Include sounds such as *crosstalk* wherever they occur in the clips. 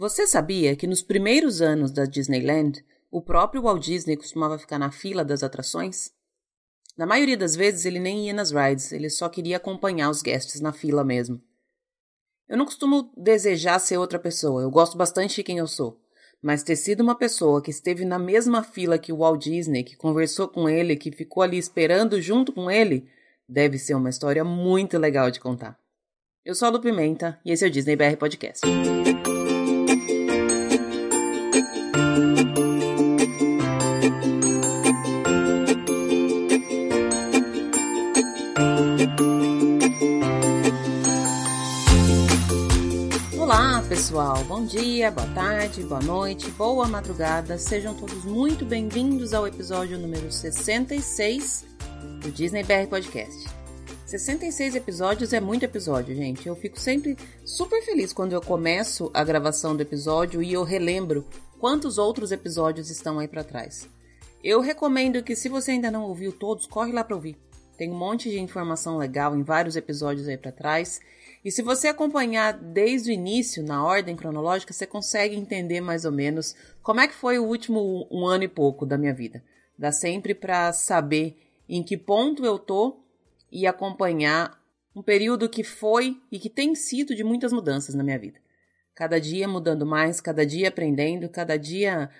Você sabia que nos primeiros anos da Disneyland, o próprio Walt Disney costumava ficar na fila das atrações? Na maioria das vezes ele nem ia nas rides, ele só queria acompanhar os guests na fila mesmo. Eu não costumo desejar ser outra pessoa, eu gosto bastante de quem eu sou. Mas ter sido uma pessoa que esteve na mesma fila que o Walt Disney, que conversou com ele, que ficou ali esperando junto com ele, deve ser uma história muito legal de contar. Eu sou a Lu Pimenta e esse é o Disney BR Podcast. Pessoal. Bom dia, boa tarde, boa noite, boa madrugada. Sejam todos muito bem-vindos ao episódio número 66 do Disney BR Podcast. 66 episódios é muito episódio, gente. Eu fico sempre super feliz quando eu começo a gravação do episódio e eu relembro quantos outros episódios estão aí para trás. Eu recomendo que se você ainda não ouviu todos, corre lá para ouvir. Tem um monte de informação legal em vários episódios aí para trás. E se você acompanhar desde o início, na ordem cronológica, você consegue entender mais ou menos como é que foi o último um ano e pouco da minha vida. Dá sempre para saber em que ponto eu tô e acompanhar um período que foi e que tem sido de muitas mudanças na minha vida. Cada dia mudando mais, cada dia aprendendo, cada dia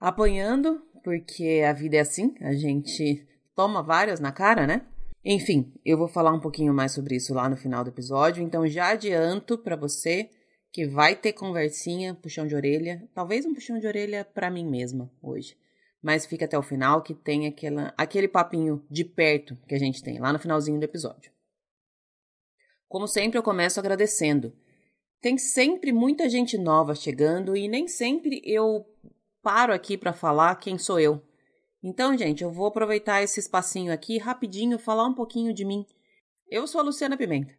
apanhando, porque a vida é assim, a gente toma várias na cara, né? Enfim, eu vou falar um pouquinho mais sobre isso lá no final do episódio, então já adianto para você que vai ter conversinha, puxão de orelha, talvez um puxão de orelha para mim mesma hoje. Mas fica até o final que tem aquela, aquele papinho de perto que a gente tem lá no finalzinho do episódio. Como sempre, eu começo agradecendo. Tem sempre muita gente nova chegando e nem sempre eu paro aqui para falar quem sou eu. Então, gente, eu vou aproveitar esse espacinho aqui rapidinho falar um pouquinho de mim. Eu sou a Luciana Pimenta,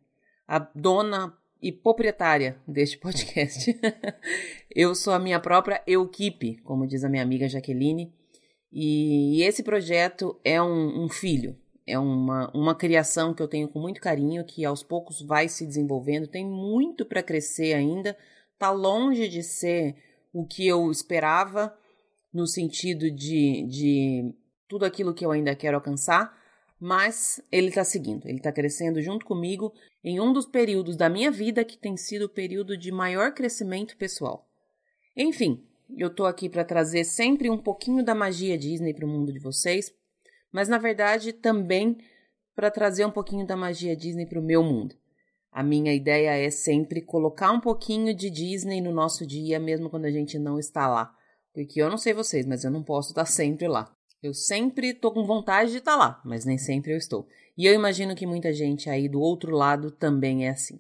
a dona e proprietária deste podcast. *laughs* eu sou a minha própria equipe, como diz a minha amiga Jaqueline, e esse projeto é um, um filho, é uma, uma criação que eu tenho com muito carinho, que aos poucos vai se desenvolvendo, tem muito para crescer ainda, tá longe de ser o que eu esperava, no sentido de, de tudo aquilo que eu ainda quero alcançar, mas ele está seguindo, ele está crescendo junto comigo em um dos períodos da minha vida que tem sido o período de maior crescimento pessoal. Enfim, eu estou aqui para trazer sempre um pouquinho da magia Disney para o mundo de vocês, mas na verdade também para trazer um pouquinho da magia Disney para o meu mundo. A minha ideia é sempre colocar um pouquinho de Disney no nosso dia, mesmo quando a gente não está lá. Porque eu não sei vocês, mas eu não posso estar sempre lá. Eu sempre estou com vontade de estar lá, mas nem sempre eu estou. E eu imagino que muita gente aí do outro lado também é assim.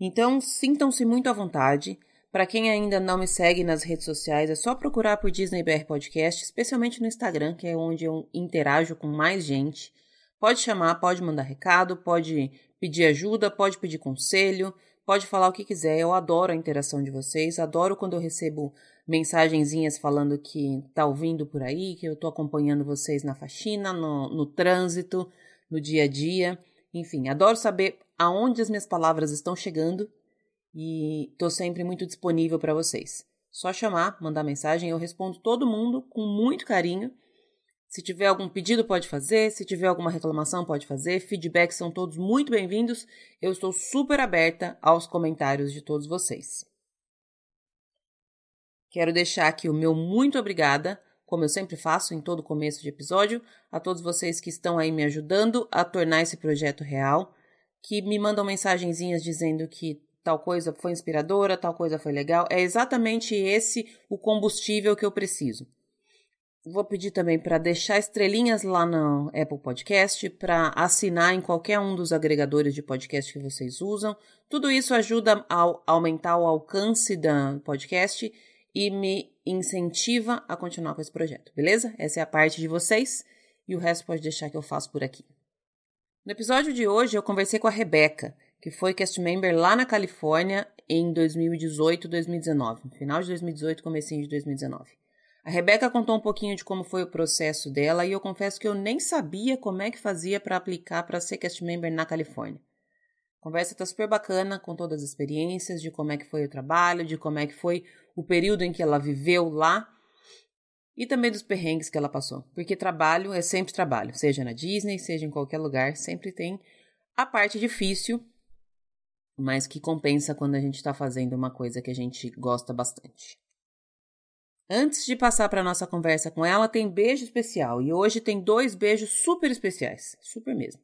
Então, sintam-se muito à vontade. Para quem ainda não me segue nas redes sociais, é só procurar por Disney BR Podcast, especialmente no Instagram, que é onde eu interajo com mais gente. Pode chamar, pode mandar recado, pode pedir ajuda, pode pedir conselho, pode falar o que quiser. Eu adoro a interação de vocês, adoro quando eu recebo mensagenzinhas falando que tá ouvindo por aí, que eu tô acompanhando vocês na faxina, no, no trânsito, no dia a dia. Enfim, adoro saber aonde as minhas palavras estão chegando e tô sempre muito disponível para vocês. Só chamar, mandar mensagem, eu respondo todo mundo com muito carinho. Se tiver algum pedido, pode fazer. Se tiver alguma reclamação, pode fazer. Feedbacks são todos muito bem-vindos. Eu estou super aberta aos comentários de todos vocês. Quero deixar aqui o meu muito obrigada, como eu sempre faço em todo começo de episódio, a todos vocês que estão aí me ajudando a tornar esse projeto real, que me mandam mensagenzinhas dizendo que tal coisa foi inspiradora, tal coisa foi legal. É exatamente esse o combustível que eu preciso. Vou pedir também para deixar estrelinhas lá no Apple Podcast, para assinar em qualquer um dos agregadores de podcast que vocês usam. Tudo isso ajuda a aumentar o alcance do podcast e me incentiva a continuar com esse projeto, beleza? Essa é a parte de vocês e o resto pode deixar que eu faço por aqui. No episódio de hoje eu conversei com a Rebeca, que foi cast member lá na Califórnia em 2018, 2019, final de 2018, comecinho de 2019. A Rebeca contou um pouquinho de como foi o processo dela e eu confesso que eu nem sabia como é que fazia para aplicar para ser cast member na Califórnia. Conversa tá super bacana com todas as experiências de como é que foi o trabalho, de como é que foi o período em que ela viveu lá e também dos perrengues que ela passou. Porque trabalho é sempre trabalho, seja na Disney, seja em qualquer lugar, sempre tem a parte difícil, mas que compensa quando a gente está fazendo uma coisa que a gente gosta bastante. Antes de passar para nossa conversa com ela, tem beijo especial e hoje tem dois beijos super especiais, super mesmo.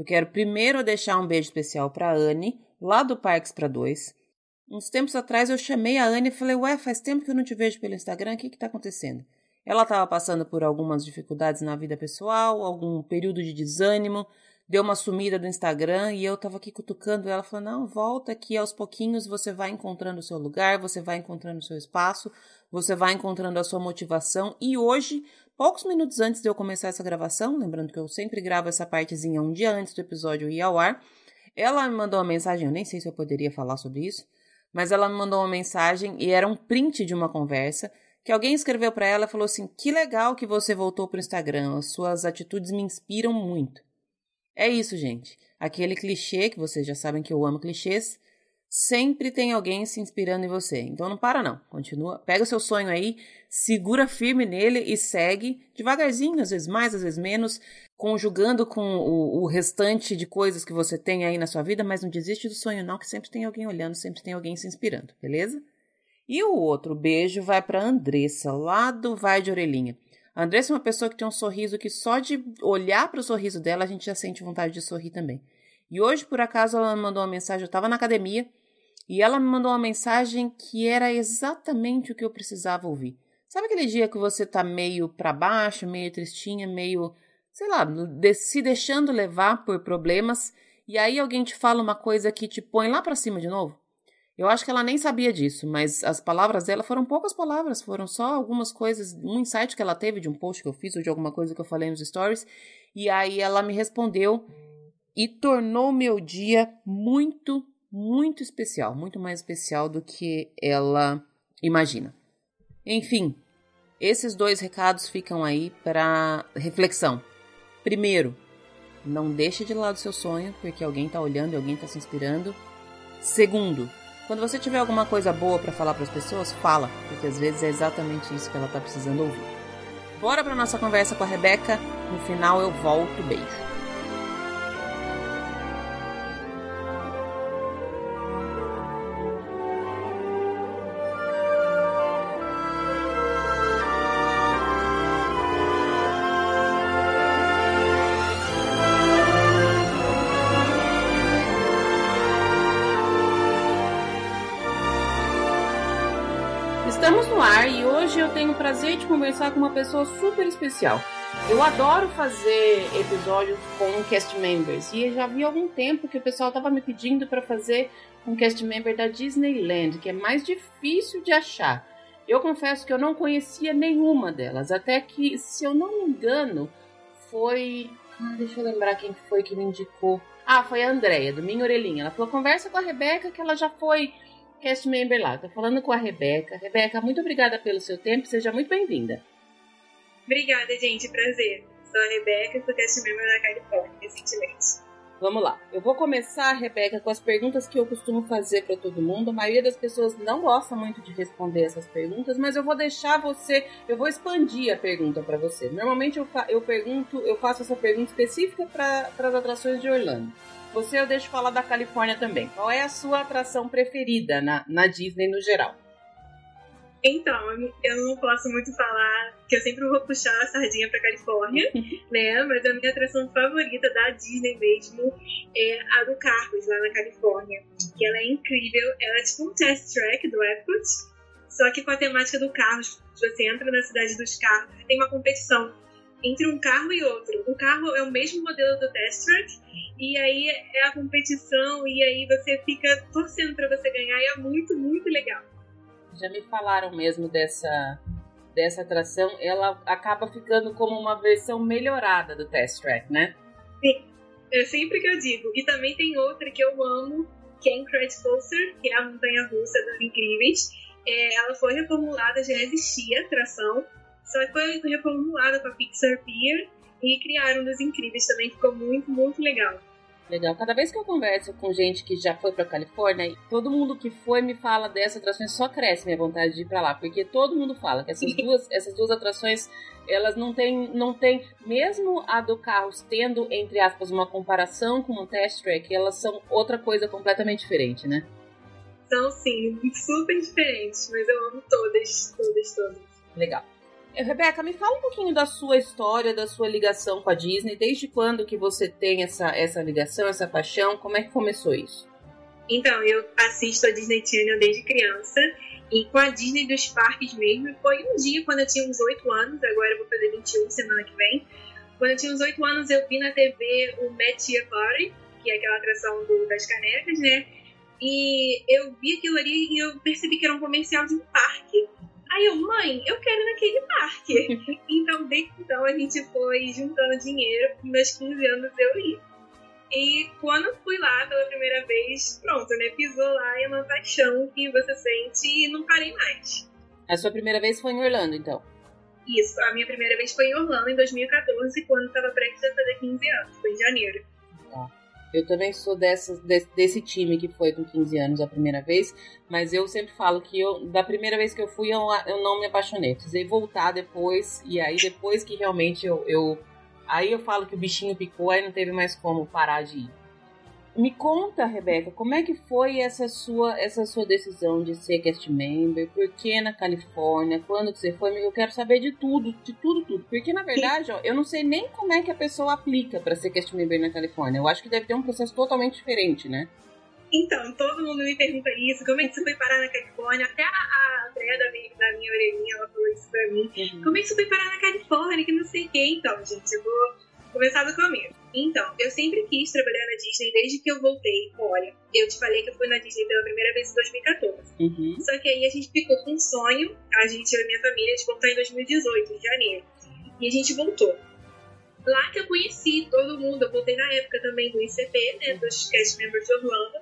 Eu quero primeiro deixar um beijo especial para Anne, lá do Parques para Dois. Uns tempos atrás eu chamei a Anne e falei: Ué, faz tempo que eu não te vejo pelo Instagram, o que está acontecendo? Ela estava passando por algumas dificuldades na vida pessoal, algum período de desânimo, deu uma sumida do Instagram e eu estava aqui cutucando ela, falando: Não, volta aqui aos pouquinhos, você vai encontrando o seu lugar, você vai encontrando o seu espaço, você vai encontrando a sua motivação. E hoje, poucos minutos antes de eu começar essa gravação, lembrando que eu sempre gravo essa partezinha um dia antes do episódio ir ao ar, ela me mandou uma mensagem, eu nem sei se eu poderia falar sobre isso, mas ela me mandou uma mensagem e era um print de uma conversa que alguém escreveu para ela e falou assim: "Que legal que você voltou para o Instagram, as suas atitudes me inspiram muito". É isso, gente. Aquele clichê que vocês já sabem que eu amo clichês, sempre tem alguém se inspirando em você. Então não para não, continua, pega o seu sonho aí, segura firme nele e segue devagarzinho, às vezes mais, às vezes menos, conjugando com o, o, restante de coisas que você tem aí na sua vida, mas não desiste do sonho não, que sempre tem alguém olhando, sempre tem alguém se inspirando, beleza? E o outro beijo vai para Andressa, lá do Vai de Orelhinha. A Andressa é uma pessoa que tem um sorriso que só de olhar para o sorriso dela a gente já sente vontade de sorrir também. E hoje, por acaso, ela me mandou uma mensagem, eu estava na academia, e ela me mandou uma mensagem que era exatamente o que eu precisava ouvir. Sabe aquele dia que você tá meio para baixo, meio tristinha, meio, sei lá, se deixando levar por problemas, e aí alguém te fala uma coisa que te põe lá para cima de novo? Eu acho que ela nem sabia disso, mas as palavras dela foram poucas palavras, foram só algumas coisas, um insight que ela teve de um post que eu fiz ou de alguma coisa que eu falei nos stories, e aí ela me respondeu e tornou meu dia muito, muito especial, muito mais especial do que ela imagina. Enfim, esses dois recados ficam aí para reflexão. Primeiro, não deixe de lado seu sonho, porque alguém está olhando e alguém está se inspirando. Segundo, quando você tiver alguma coisa boa para falar para as pessoas, fala, porque às vezes é exatamente isso que ela está precisando ouvir. Bora para nossa conversa com a Rebeca. No final eu volto. Beijo. Conversar com uma pessoa super especial. Eu adoro fazer episódios com cast members e já vi algum tempo que o pessoal estava me pedindo para fazer um cast member da Disneyland, que é mais difícil de achar. Eu confesso que eu não conhecia nenhuma delas, até que, se eu não me engano, foi. Ah, deixa eu lembrar quem foi que me indicou. Ah, foi a Andrea, do Minha Orelhinha. Ela falou: conversa com a Rebeca, que ela já foi cast member lá. Tô falando com a Rebeca. Rebeca, muito obrigada pelo seu tempo, seja muito bem-vinda. Obrigada, gente, prazer. Sou a Rebeca, sou cast member da Califórnia recentemente. Vamos lá. Eu vou começar, Rebeca, com as perguntas que eu costumo fazer para todo mundo. A maioria das pessoas não gosta muito de responder essas perguntas, mas eu vou deixar você, eu vou expandir a pergunta para você. Normalmente eu, eu pergunto, eu faço essa pergunta específica para as atrações de Orlando. Você eu deixo falar da Califórnia também. Qual é a sua atração preferida na, na Disney no geral? Então, eu não posso muito falar, que eu sempre vou puxar a sardinha pra Califórnia, *laughs* né? Mas a minha atração favorita da Disney mesmo é a do Carros, lá na Califórnia. Que ela é incrível, ela é tipo um test track do Epcot, só que com a temática do carros. Você entra na cidade dos carros, tem uma competição entre um carro e outro. O carro é o mesmo modelo do Test Track, e aí é a competição, e aí você fica torcendo para você ganhar, e é muito, muito legal. Já me falaram mesmo dessa, dessa atração, ela acaba ficando como uma versão melhorada do Test Track, né? Sim, é sempre que eu digo. E também tem outra que eu amo, que é Incredible Coaster, que é a montanha russa dos incríveis. É, ela foi reformulada, já existia atração, só que foi reformulada com a Pixar Pier e criaram dos incríveis também, ficou muito, muito legal. Legal. Cada vez que eu converso com gente que já foi pra Califórnia, todo mundo que foi me fala dessas atrações, só cresce minha vontade de ir pra lá, porque todo mundo fala que essas *laughs* duas, essas duas atrações, elas não têm, não tem, mesmo a do Carros tendo, entre aspas, uma comparação com o Test Track, elas são outra coisa completamente diferente, né? São sim, super diferentes, mas eu amo todas, todas, todas. Legal. Rebeca, me fala um pouquinho da sua história, da sua ligação com a Disney. Desde quando que você tem essa, essa ligação, essa paixão? Como é que começou isso? Então, eu assisto a Disney Channel desde criança. E com a Disney dos parques mesmo, foi um dia quando eu tinha uns 8 anos, agora eu vou fazer 21 semana que vem. Quando eu tinha uns 8 anos, eu vi na TV o Meteor Party, que é aquela atração do, das canecas, né? E eu vi aquilo ali e eu percebi que era um comercial de um parque. Aí eu, mãe, eu quero ir naquele parque. *laughs* então, desde então, a gente foi juntando dinheiro. E meus 15 anos eu ia. E quando fui lá pela primeira vez, pronto, né? Pisou lá e é uma paixão que você sente e não parei mais. A sua primeira vez foi em Orlando, então? Isso, a minha primeira vez foi em Orlando em 2014, quando estava prestes a fazer 15 anos, foi em janeiro. Eu também sou dessa, desse, desse, time que foi com 15 anos a primeira vez, mas eu sempre falo que eu, da primeira vez que eu fui, eu, eu não me apaixonei. Precisei voltar depois, e aí depois que realmente eu, eu. Aí eu falo que o bichinho picou, aí não teve mais como parar de ir. Me conta, Rebeca, como é que foi essa sua essa sua decisão de ser cast member? Por que na Califórnia? Quando você foi? Eu quero saber de tudo, de tudo, tudo. Porque na verdade, ó, eu não sei nem como é que a pessoa aplica para ser cast member na Califórnia. Eu acho que deve ter um processo totalmente diferente, né? Então, todo mundo me pergunta isso, como é que você foi parar na Califórnia? Até a, a Andrea da minha, da minha orelhinha, ela falou isso pra mim. Uhum. Como é que você foi parar na Califórnia? Que não sei o que. Então, gente, eu vou começar do começo. Então, eu sempre quis trabalhar na Disney desde que eu voltei. Olha, eu te falei que eu fui na Disney pela primeira vez em 2014. Uhum. Só que aí a gente ficou com um sonho, a gente, eu e minha família, de voltar em 2018, em janeiro. E a gente voltou. Lá que eu conheci todo mundo, eu voltei na época também do ICP, né, dos cast members de Orlando.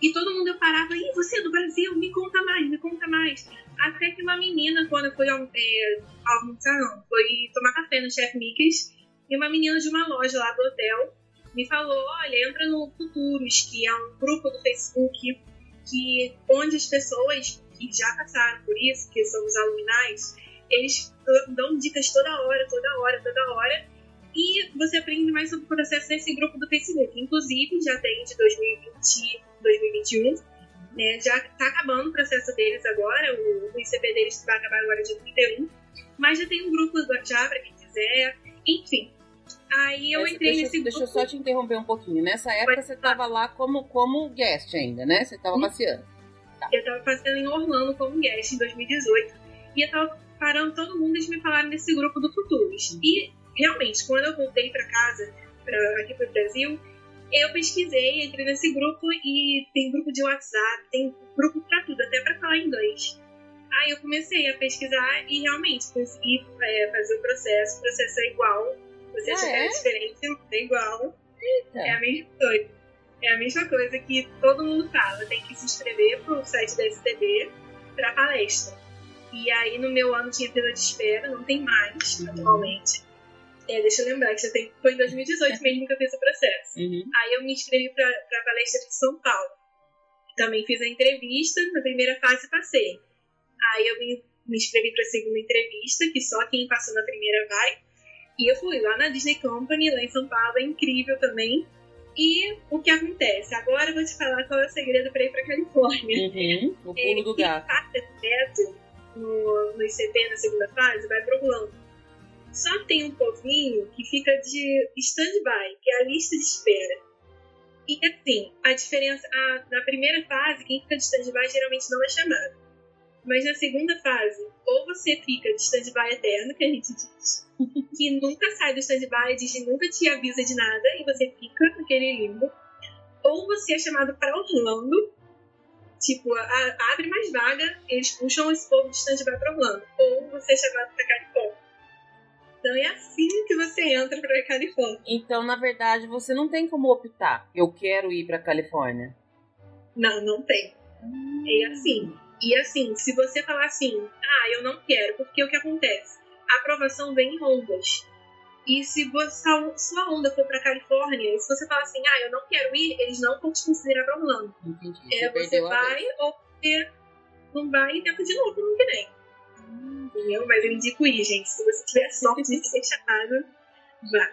E todo mundo eu parava, e você é do Brasil, me conta mais, me conta mais. Até que uma menina, quando fui é, almoçar, não, foi tomar café no Chef Mickey's, e uma menina de uma loja lá do hotel me falou: olha, entra no Futuros, que é um grupo do Facebook que onde as pessoas que já passaram por isso, que são os aluminais, eles dão dicas toda hora, toda hora, toda hora. E você aprende mais sobre o processo nesse grupo do Facebook. Inclusive, já tem de 2020, 2021, né? Já está acabando o processo deles agora, o, o ICP deles vai acabar agora dia 31. Mas já tem um grupo já para quem quiser. Enfim, Aí eu entrei deixa, nesse Deixa eu só te interromper um pouquinho. Nessa época você estava lá como, como guest ainda, né? Você estava passeando. Tá. Eu estava passeando em Orlando como guest em 2018. E eu estava parando todo mundo de me falar nesse grupo do Futuros. Uhum. E realmente, quando eu voltei para casa, pra, aqui para o Brasil, eu pesquisei, entrei nesse grupo e tem grupo de WhatsApp, tem grupo para tudo, até para falar inglês. Aí eu comecei a pesquisar e realmente consegui é, fazer o processo. O processo é igual você acha ah, que é? é diferente, é igual. Eita. É a mesma coisa. É a mesma coisa que todo mundo fala. Tem que se inscrever pro site da STB pra palestra. E aí no meu ano tinha fila de espera, não tem mais uhum. atualmente. É, deixa eu lembrar que já tem, foi em 2018 *laughs* mesmo que eu fiz o processo. Uhum. Aí eu me inscrevi pra, pra palestra de São Paulo. Também fiz a entrevista, na primeira fase passei. Aí eu me, me inscrevi pra segunda entrevista, que só quem passou na primeira vai. E eu fui lá na Disney Company, lá em São Paulo, é incrível também. E o que acontece? Agora eu vou te falar qual é o segredo para ir para Califórnia. Uhum, o *laughs* pulo do gato. direto no, no ICP na segunda fase, vai pro Orlando. Só tem um povinho que fica de stand-by, que é a lista de espera. E assim, a diferença, a, na primeira fase, quem fica de stand-by geralmente não é chamado. Mas na segunda fase, ou você fica de stand-by eterno, que a gente diz, que nunca sai do stand-by, diz que nunca te avisa de nada e você fica naquele limbo, ou você é chamado para Orlando, tipo, a, abre mais vaga, eles puxam esse povo de stand-by para Orlando, ou você é chamado para Califórnia. Então é assim que você entra para Califórnia. Então, na verdade, você não tem como optar. Eu quero ir para Califórnia. Não, não tem. É assim. E assim, se você falar assim, ah, eu não quero, porque o que acontece? A aprovação vem em rondas. E se você, sua onda for pra Califórnia, se você falar assim, ah, eu não quero ir, eles não vão te considerar pra Orlando. Entendi. É, você vai ou você não vai e tenta de novo no que vem. Entendeu? Mas eu indico ir, gente. Se você tiver sorte de ser chamado, vá.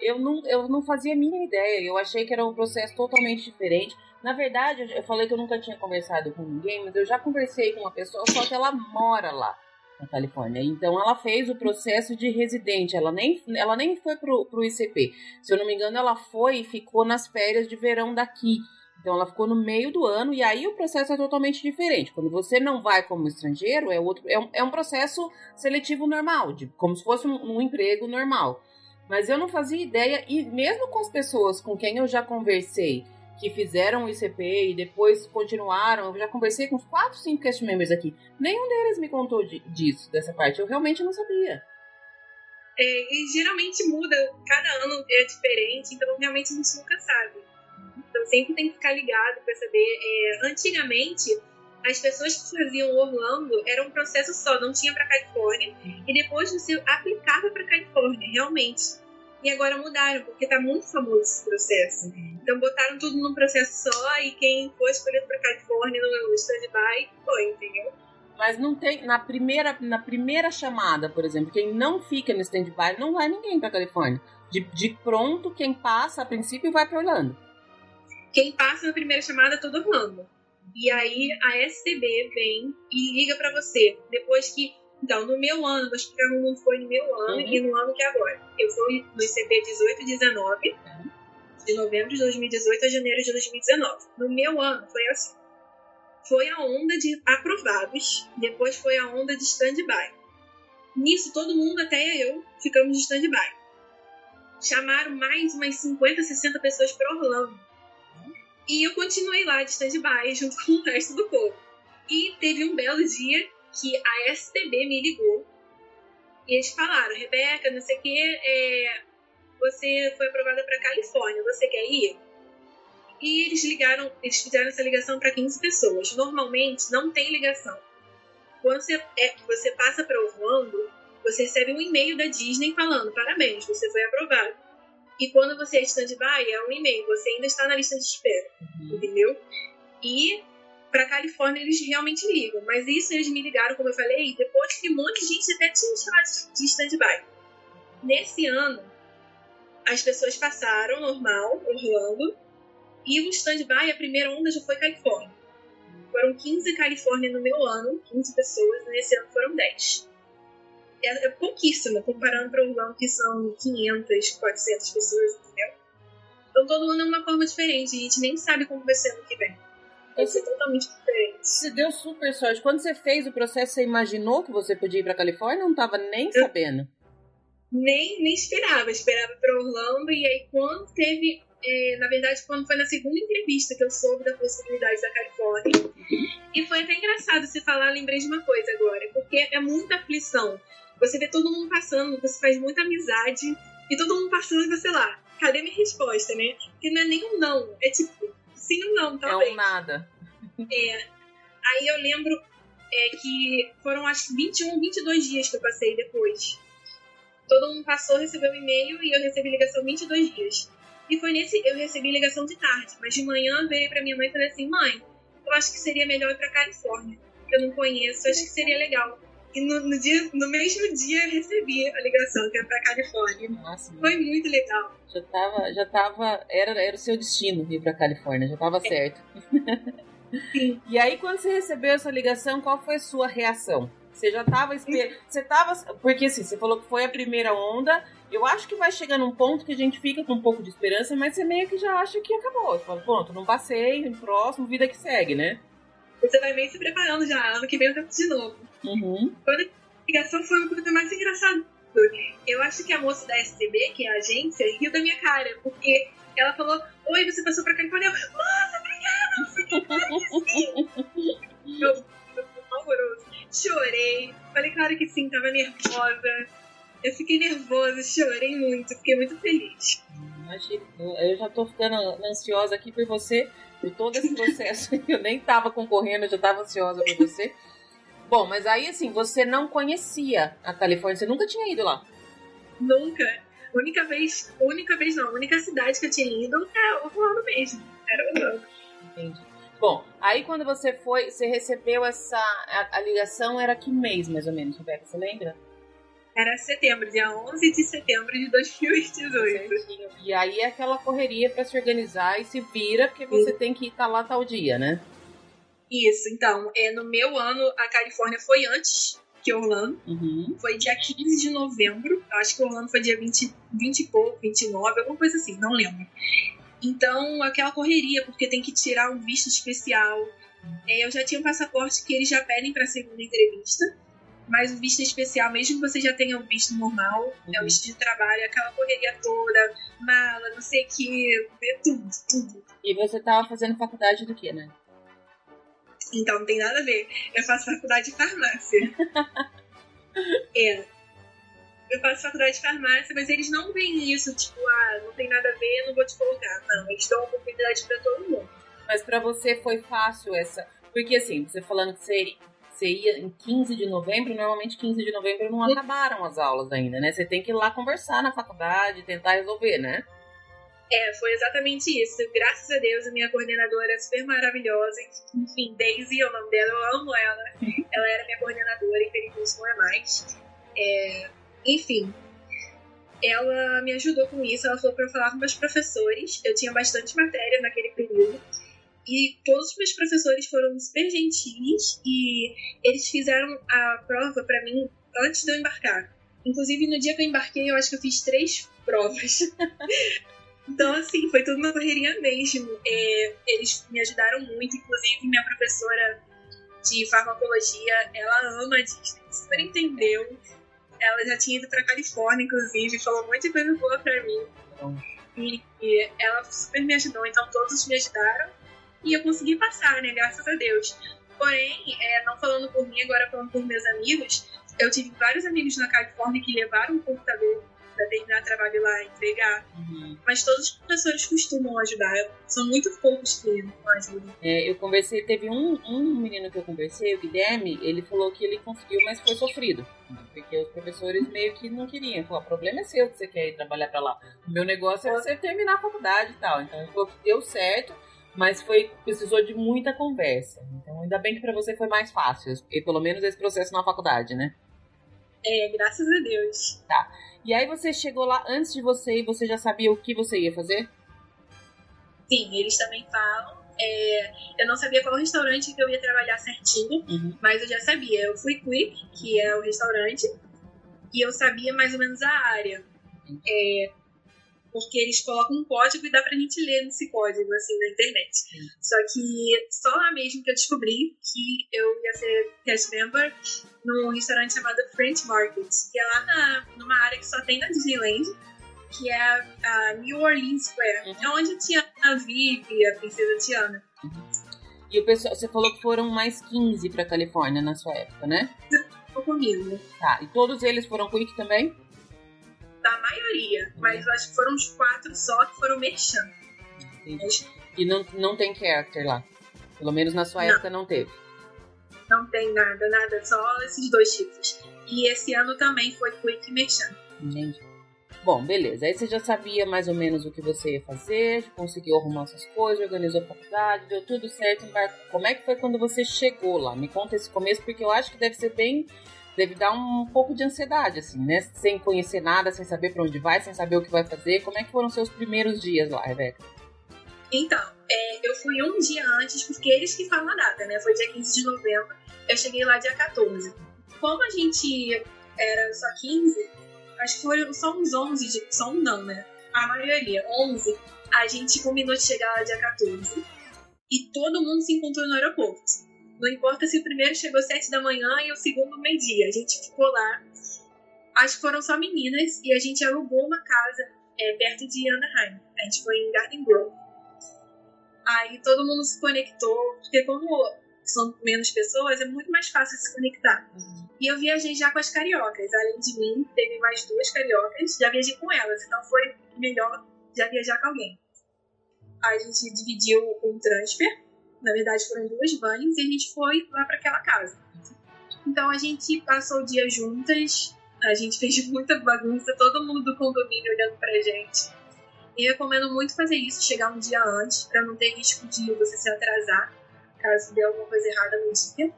Eu não, eu não fazia a mínima ideia. Eu achei que era um processo totalmente diferente. Na verdade, eu falei que eu nunca tinha conversado com ninguém, mas eu já conversei com uma pessoa, só que ela mora lá na Califórnia. Então ela fez o processo de residente, ela nem, ela nem foi pro, pro ICP. Se eu não me engano, ela foi e ficou nas férias de verão daqui. Então ela ficou no meio do ano e aí o processo é totalmente diferente. Quando você não vai como estrangeiro, é, outro, é, um, é um processo seletivo normal, de, como se fosse um, um emprego normal. Mas eu não fazia ideia, e mesmo com as pessoas com quem eu já conversei, que fizeram o ICP e depois continuaram. Eu já conversei com 4, 5 cast members aqui. Nenhum deles me contou de, disso, dessa parte. Eu realmente não sabia. É, e geralmente muda, cada ano é diferente, então realmente a gente nunca sabe. Então sempre tem que ficar ligado para saber. É, antigamente, as pessoas que faziam Orlando era um processo só, não tinha para Califórnia, e depois você aplicava para Califórnia, realmente. E agora mudaram, porque tá muito famoso esse processo. Então botaram tudo num processo só e quem foi escolhido para Califórnia no stand-by foi, entendeu? Mas não tem. Na primeira, na primeira chamada, por exemplo, quem não fica no stand-by não vai ninguém para Califórnia. De, de pronto, quem passa a princípio vai para Orlando. Quem passa na primeira chamada é todo Orlando. E aí a STB vem e liga para você. Depois que então, no meu ano, explicar como foi no meu ano uhum. e no ano que é agora. Eu fui no ICP 18 e 19, uhum. de novembro de 2018 a janeiro de 2019. No meu ano, foi assim. Foi a onda de aprovados, depois foi a onda de stand-by. Nisso, todo mundo, até eu, ficamos de stand-by. Chamaram mais umas 50, 60 pessoas para Orlando. E eu continuei lá de stand-by *laughs* junto com o resto do povo. E teve um belo dia que a STB me ligou e eles falaram, Rebeca, não sei o que, é, você foi aprovada para Califórnia, você quer ir? E eles ligaram, eles fizeram essa ligação para 15 pessoas. Normalmente não tem ligação. Quando você, é, você passa para Orlando, você recebe um e-mail da Disney falando parabéns, você foi aprovado. E quando você é stand-by, é um e-mail, você ainda está na lista de espera, uhum. entendeu? E para Califórnia eles realmente ligam. Mas isso eles me ligaram, como eu falei, depois que um monte de gente até tinha chamado de stand-by. Nesse ano, as pessoas passaram normal, Orlando, e o stand-by, a primeira onda já foi Califórnia. Foram 15 Califórnia no meu ano, 15 pessoas, e nesse ano foram 10. É, é pouquíssimo, comparando para Orlando, que são 500, 400 pessoas, entendeu? Então todo ano é uma forma diferente, a gente nem sabe como vai ser ano que vem vai ser totalmente diferente. Você deu super sorte. Quando você fez o processo, você imaginou que você podia ir pra Califórnia? Não tava nem sabendo. Nem, nem esperava. Esperava pra Orlando. E aí, quando teve. É, na verdade, quando foi na segunda entrevista que eu soube da possibilidade da Califórnia. E foi até engraçado você falar, lembrei de uma coisa agora. Porque é muita aflição. Você vê todo mundo passando, você faz muita amizade. E todo mundo passando e você lá. Cadê minha resposta, né? Porque não é nem um não. É tipo, sim ou não, talvez. É um nada. É. Aí eu lembro é, que foram acho que 21, 22 dias que eu passei depois. Todo mundo passou, recebeu um e-mail e eu recebi ligação 22 dias. E foi nesse. Eu recebi ligação de tarde, mas de manhã veio pra minha mãe e falei assim: mãe, eu acho que seria melhor ir pra Califórnia, que eu não conheço, acho que seria legal. E no, no, dia, no mesmo dia eu recebi a ligação, que era pra Califórnia. Nossa, Foi muito legal. Já tava, já tava. Era, era o seu destino ir pra Califórnia, já tava é. certo. Sim. *laughs* E aí, quando você recebeu essa ligação, qual foi a sua reação? Você já tava esperando. Você tava. Porque assim, você falou que foi a primeira onda. Eu acho que vai chegar num ponto que a gente fica com um pouco de esperança, mas você meio que já acha que acabou. Você fala, pronto, não passei, próximo, vida que segue, né? Você vai bem se preparando já, ano que vem eu tento de novo. Uhum. Quando a ligação foi uma coisa mais engraçada. Eu acho que a moça da STB, que é a agência, riu da minha cara, porque ela falou: Oi, você passou pra Califórnia. Nossa, obrigada! Você Meu, meu, horroroso. Chorei. Falei, claro que sim, tava nervosa. Eu fiquei nervosa, chorei muito, fiquei muito feliz. Imagina, eu já tô ficando ansiosa aqui por você, por todo esse processo. *laughs* eu nem tava concorrendo, eu já tava ansiosa por você. Bom, mas aí assim, você não conhecia a Califórnia, você nunca tinha ido lá? Nunca. única vez, única vez não, a única cidade que eu tinha ido é Orlando mesmo. Era Orlando. Entendi. Bom, aí quando você foi, você recebeu essa. A, a ligação era que mês, mais ou menos, Rebeca? Você lembra? Era setembro, dia 11 de setembro de 2018. E aí é aquela correria para se organizar e se vira, porque você Sim. tem que estar lá tal dia, né? Isso, então, é, no meu ano, a Califórnia foi antes que Orlando. Uhum. Foi dia 15 de novembro. Acho que Orlando foi dia 20, 20 e pouco, 29, alguma coisa assim, não lembro. Então, aquela correria, porque tem que tirar um visto especial. É, eu já tinha um passaporte que eles já pedem para segunda entrevista, mas o visto especial, mesmo que você já tenha um visto normal, uhum. é o visto de trabalho, aquela correria toda, mala, não sei o que, tudo, tudo. E você tava fazendo faculdade do que, né? Então, não tem nada a ver. Eu faço faculdade de farmácia. *laughs* é eu faço faculdade de farmácia, mas eles não veem isso, tipo, ah, não tem nada a ver, não vou te colocar. Não, eles dão oportunidade para todo mundo. Mas para você foi fácil essa. Porque assim, você falando que você, você ia em 15 de novembro, normalmente 15 de novembro não acabaram as aulas ainda, né? Você tem que ir lá conversar na faculdade, tentar resolver, né? É, foi exatamente isso. Graças a Deus, a minha coordenadora é super maravilhosa. Enfim, Daisy é o nome dela, eu amo ela. Ela era minha coordenadora, infelizmente não é mais. É, enfim, ela me ajudou com isso. Ela falou para eu falar com meus professores. Eu tinha bastante matéria naquele período. E todos os meus professores foram super gentis e eles fizeram a prova para mim antes de eu embarcar. Inclusive, no dia que eu embarquei, eu acho que eu fiz três provas. *laughs* então, assim, foi tudo uma correria mesmo. É, eles me ajudaram muito, inclusive minha professora de farmacologia, ela ama a Disney, super entendeu ela já tinha ido pra Califórnia, inclusive, falou muita coisa boa pra mim. E, e, ela super me ajudou, então todos me ajudaram. E eu consegui passar, né? Graças a Deus. Porém, é, não falando por mim, agora falando por meus amigos, eu tive vários amigos na Califórnia que levaram um computador para terminar trabalho lá, entregar. Uhum. Mas todos os professores costumam ajudar. São muito poucos que não ajudam. É, eu conversei, teve um, um menino que eu conversei, o Guilherme, ele falou que ele conseguiu, mas foi sofrido. Porque os professores meio que não queriam. Falou, o problema é seu que você quer ir trabalhar para lá. O meu negócio é você terminar a faculdade e tal. Então ele falou que deu certo mas foi precisou de muita conversa. Então, ainda bem que para você foi mais fácil, e pelo menos esse processo na faculdade, né? É, graças a Deus. Tá. E aí você chegou lá antes de você e você já sabia o que você ia fazer? Sim, eles também falam. É, eu não sabia qual restaurante que eu ia trabalhar certinho, uhum. mas eu já sabia. Eu fui Quick, que é o restaurante, e eu sabia mais ou menos a área. É, porque eles colocam um código e dá pra gente ler nesse código, assim, na internet. Sim. Só que só lá mesmo que eu descobri que eu ia ser cast member num restaurante chamado French Market, que é lá na, numa área que só tem na Disneyland, que é a, New Orleans Square, uhum. é onde tinha a VIP, a Princesa Tiana. Uhum. E o pessoal, você falou que foram mais 15 pra Califórnia na sua época, né? comigo. Tá, e todos eles foram quick também? Da maioria, mas eu acho que foram uns quatro só que foram merchan. E não, não tem character lá? Pelo menos na sua não. época não teve? Não tem nada, nada, só esses dois tipos. E esse ano também foi Quick Merchan. Entendi. Bom, beleza. Aí você já sabia mais ou menos o que você ia fazer, conseguiu arrumar essas coisas, organizou a faculdade, deu tudo certo, embarcou. Como é que foi quando você chegou lá? Me conta esse começo, porque eu acho que deve ser bem deve dar um pouco de ansiedade, assim, né? Sem conhecer nada, sem saber para onde vai, sem saber o que vai fazer. Como é que foram seus primeiros dias lá, Rebeca? Então, é, eu fui um dia antes, porque eles que falam a data, né? Foi dia 15 de novembro, eu cheguei lá dia 14. Como a gente era só 15, acho que foram só uns 11, de, só um não, né? A maioria, 11, a gente combinou de chegar lá dia 14. E todo mundo se encontrou no aeroporto. Não importa se o primeiro chegou sete da manhã e o segundo meio-dia. A gente ficou lá. Acho que foram só meninas e a gente alugou uma casa é, perto de Anaheim. A gente foi em Garden Grove. Aí todo mundo se conectou, porque como são menos pessoas, é muito mais fácil se conectar. Uhum. E eu viajei já com as cariocas. Além de mim, teve mais duas cariocas. Já viajei com elas, então foi melhor já viajar com alguém. A gente dividiu um transfer na verdade, foram duas vans e a gente foi lá para aquela casa. Então a gente passou o dia juntas, A gente fez *laughs* muita bagunça, todo mundo do condomínio olhando pra gente. E recomendo muito fazer isso, chegar um dia antes, para não ter risco de você se atrasar, caso dê alguma coisa errada no dia.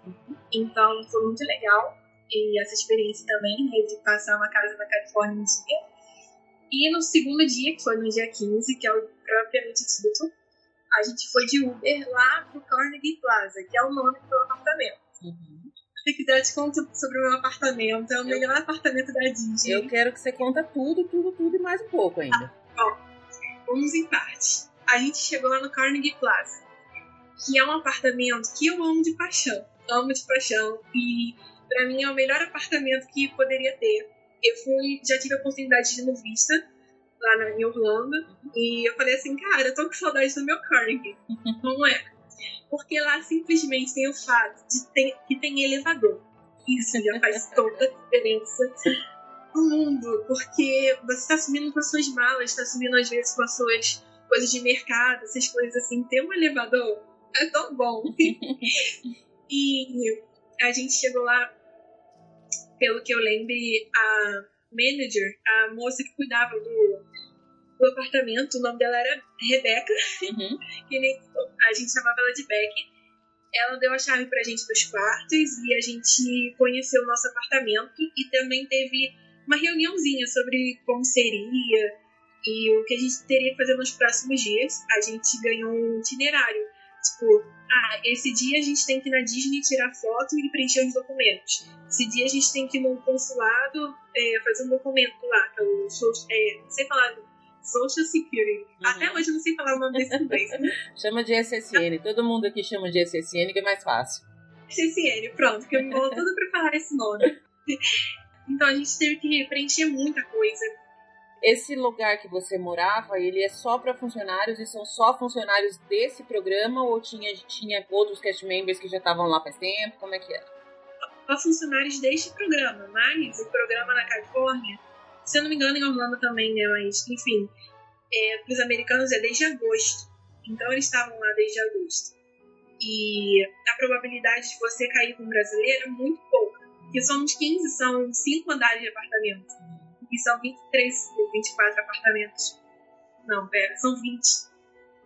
Então foi muito legal e essa experiência também, né, de passar uma casa na Califórnia um dia. E no segundo dia, que foi no dia 15, que é o propriamente dito, a gente foi de Uber lá pro Carnegie Plaza, que é o nome do apartamento. Uhum. Se quiser, eu te conto sobre o meu apartamento. É o eu... melhor apartamento da Disney. Eu quero que você conta tudo, tudo, tudo e mais um pouco ainda. Ah, ó, vamos em parte. A gente chegou lá no Carnegie Plaza, que é um apartamento que eu amo de paixão. Amo de paixão. E para mim é o melhor apartamento que poderia ter. Eu fui, já tive a oportunidade de ir no Vista, lá na, em Orlando, e eu falei assim, cara, eu tô com saudade do meu Carnegie. *laughs* Não é? Porque lá simplesmente tem o fato de ter, que tem elevador. Isso já faz toda a diferença no mundo, porque você está subindo com as suas malas, está subindo às vezes com as suas coisas de mercado, essas coisas assim. Ter um elevador é tão bom. *laughs* e a gente chegou lá, pelo que eu lembre, a manager, a moça que cuidava do, do apartamento, o nome dela era Rebeca, uhum. que nem a gente chamava ela de Beck. Ela deu a chave pra gente dos quartos e a gente conheceu o nosso apartamento e também teve uma reuniãozinha sobre como seria e o que a gente teria que fazer nos próximos dias. A gente ganhou um itinerário. Tipo, ah, esse dia a gente tem que ir na Disney tirar foto e preencher os documentos. Esse dia a gente tem que ir no consulado é, fazer um documento lá, que é o. É, não sei falar. Social Security. Uhum. Até hoje eu não sei falar o nome desse inglês. *laughs* chama de SSN. Todo mundo aqui chama de SSN, que é mais fácil. SSN, pronto, que eu me vou tudo pra falar esse nome. *laughs* Então a gente teve que preencher muita coisa. Esse lugar que você morava, ele é só para funcionários e são só funcionários desse programa ou tinha, tinha outros cast members que já estavam lá faz tempo? Como é que era? Só funcionários deste programa, mas o programa na Califórnia, se eu não me engano em Orlando também, né? Mas, enfim, é, para os americanos é desde agosto. Então eles estavam lá desde agosto. E a probabilidade de você cair com um brasileiro é muito pouca. Porque somos 15, são 5 andares de apartamento e são 23, 24 apartamentos. Não, pera, são 20.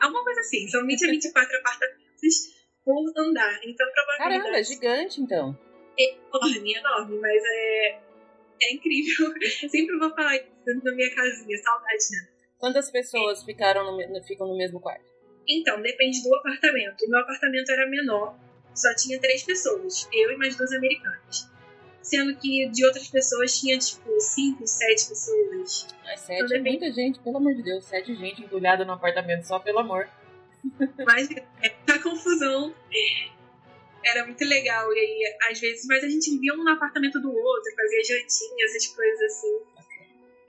Alguma coisa assim, são 20 a 24 apartamentos por andar. Então, provavelmente. Caramba, é gigante então. É enorme, enorme, mas é, é incrível. Sempre vou falar isso na minha casinha, saudade, né? Quantas pessoas é. ficaram no, ficam no mesmo quarto? Então, depende do apartamento. O meu apartamento era menor, só tinha três pessoas, eu e mais duas americanas sendo que de outras pessoas tinha, tipo, cinco, sete pessoas. Mas sete então, é muita gente, pelo amor de Deus. Sete gente entulhada no apartamento, só pelo amor. Mas é a confusão era muito legal. E aí, às vezes, mas a gente vivia um no apartamento do outro, fazia jantinha, essas coisas assim.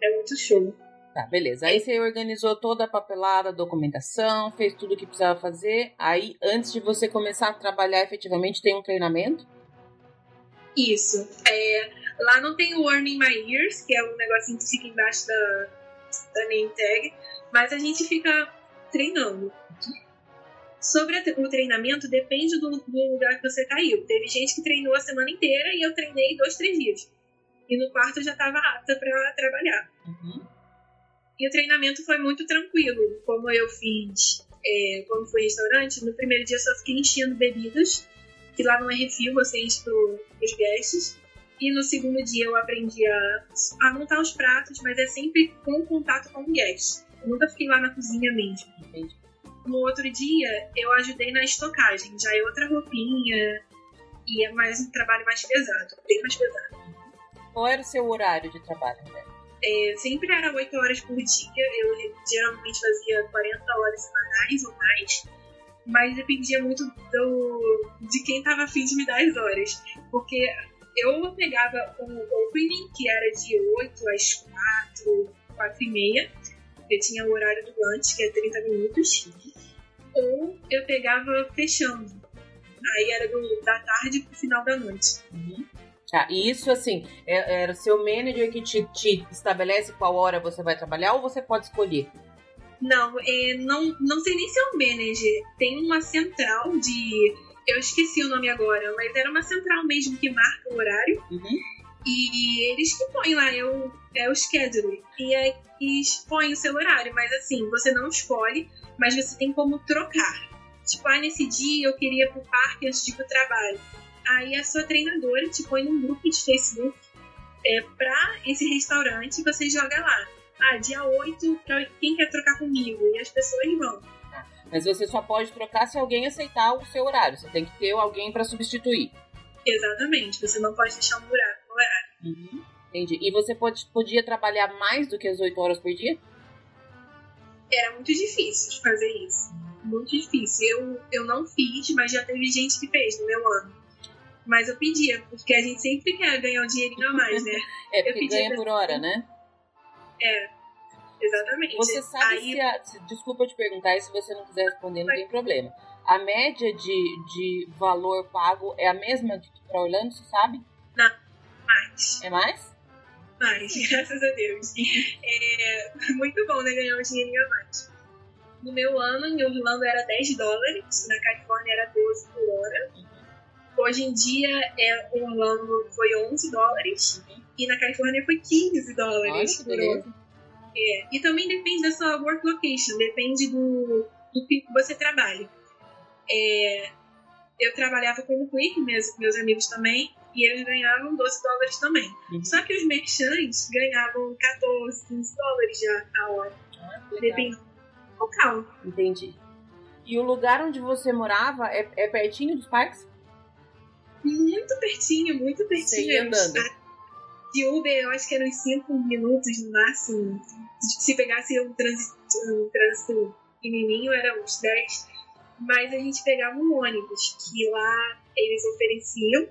É muito show. Tá, beleza. Aí você organizou toda a papelada, a documentação, fez tudo o que precisava fazer. Aí, antes de você começar a trabalhar efetivamente, tem um treinamento? Isso. É, lá não tem o Earning My Ears, que é um negocinho que fica embaixo da, da name tag, mas a gente fica treinando. Sobre o treinamento, depende do, do lugar que você caiu. Teve gente que treinou a semana inteira e eu treinei dois, três dias. E no quarto eu já estava apta para trabalhar. Uhum. E o treinamento foi muito tranquilo. Como eu fiz é, quando fui restaurante, no primeiro dia eu só fiquei enchendo bebidas que lá não é refil, você enche pro, pros guests. E no segundo dia eu aprendi a, a montar os pratos, mas é sempre com contato com o guest. Eu nunca fiquei lá na cozinha mesmo. Entendi. No outro dia eu ajudei na estocagem, já é outra roupinha e é mais um trabalho mais pesado, bem mais pesado. Qual era o seu horário de trabalho, né? É, sempre era 8 horas por dia, eu geralmente fazia 40 horas semanais ou mais mas dependia muito do, de quem estava afim de me dar as horas. Porque eu pegava o opening, que era de 8 às 4, 4 e meia, porque tinha o horário do lunch, que é 30 minutos, ou eu pegava fechando. Aí era do, da tarde pro final da noite. Uhum. Ah, isso assim, é, era o seu manager que te, te estabelece qual hora você vai trabalhar ou você pode escolher? Não, é, não, não sei nem se é um manager. Tem uma central de. Eu esqueci o nome agora, mas era uma central mesmo que marca o horário. Uhum. E eles que põem lá, é o, é o schedule. E aí eles põem o seu horário, mas assim, você não escolhe, mas você tem como trocar. Tipo, ah, nesse dia eu queria ir pro parque antes de ir pro trabalho. Aí a sua treinadora te põe num grupo de Facebook é, pra esse restaurante e você joga lá. Ah, dia 8, pra quem quer trocar comigo? E as pessoas vão. Mas você só pode trocar se alguém aceitar o seu horário. Você tem que ter alguém para substituir. Exatamente. Você não pode deixar um buraco. Uhum. Entendi. E você pode, podia trabalhar mais do que as 8 horas por dia? Era muito difícil de fazer isso. Muito difícil. Eu, eu não fiz, mas já teve gente que fez no meu ano. Mas eu pedia, porque a gente sempre quer ganhar um dinheirinho a mais, né? *laughs* é, porque ganha por hora, né? É, exatamente. Você sabe Aí... se, a, se, Desculpa te perguntar, e se você não quiser responder, não Mas... tem problema. A média de, de valor pago é a mesma para Orlando, você sabe? Não, mais. É mais? Mais, *laughs* graças a Deus. É muito bom, né, ganhar um dinheirinho a mais. No meu ano, em Orlando era 10 dólares, na Califórnia era 12 por hora. Hoje em dia, é, Orlando foi 11 dólares uhum. e na Califórnia foi 15 dólares por hora. É, e também depende da sua work location, depende do, do que você trabalha. É, eu trabalhava como quick, meus, meus amigos também, e eles ganhavam 12 dólares também. Uhum. Só que os merchants ganhavam 14, 15 dólares já a hora. Ah, depende do local. Entendi. E o lugar onde você morava é, é pertinho dos parques? Muito pertinho, muito pertinho. Ia andando? De Uber, eu acho que eram 5 minutos no máximo. Se pegasse um trânsito, um trânsito pequenininho, era uns 10. Mas a gente pegava um ônibus, que lá eles ofereciam.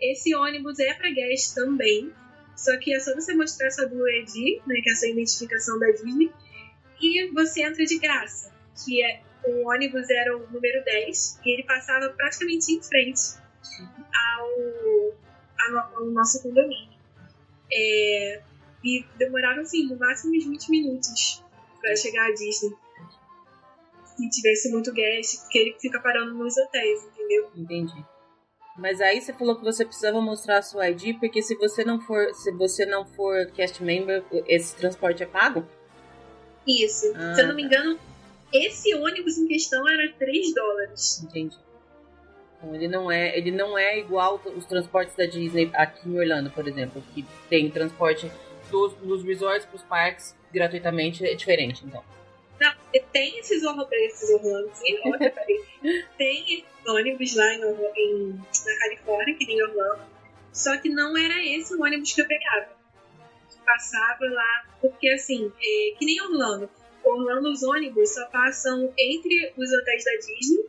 Esse ônibus é para guest também, só que é só você mostrar sua Blue ID, né, que é a sua identificação da Disney, e você entra de graça, que é o ônibus era o número 10, e ele passava praticamente em frente ao, ao, ao nosso condomínio. É, e demoraram, assim, no máximo uns 20 minutos para chegar à Disney. Se tivesse muito guest, porque ele fica parando nos hotéis, entendeu? Entendi. Mas aí você falou que você precisava mostrar a sua ID, porque se você não for, se você não for cast member, esse transporte é pago? Isso. Ah, se eu não me tá. engano, esse ônibus em questão era 3 dólares. Entendi. Então ele não é, ele não é igual os transportes da Disney aqui em Orlando, por exemplo, que tem transporte dos, dos resorts para os parques gratuitamente, é diferente, então. Não, tem esses, esses Orlando, tem ônibus lá em, em, na Califórnia, que nem Orlando, só que não era esse o ônibus que eu pegava. Passava lá, porque assim, é, que nem Orlando. Orlando, os ônibus só passam entre os hotéis da Disney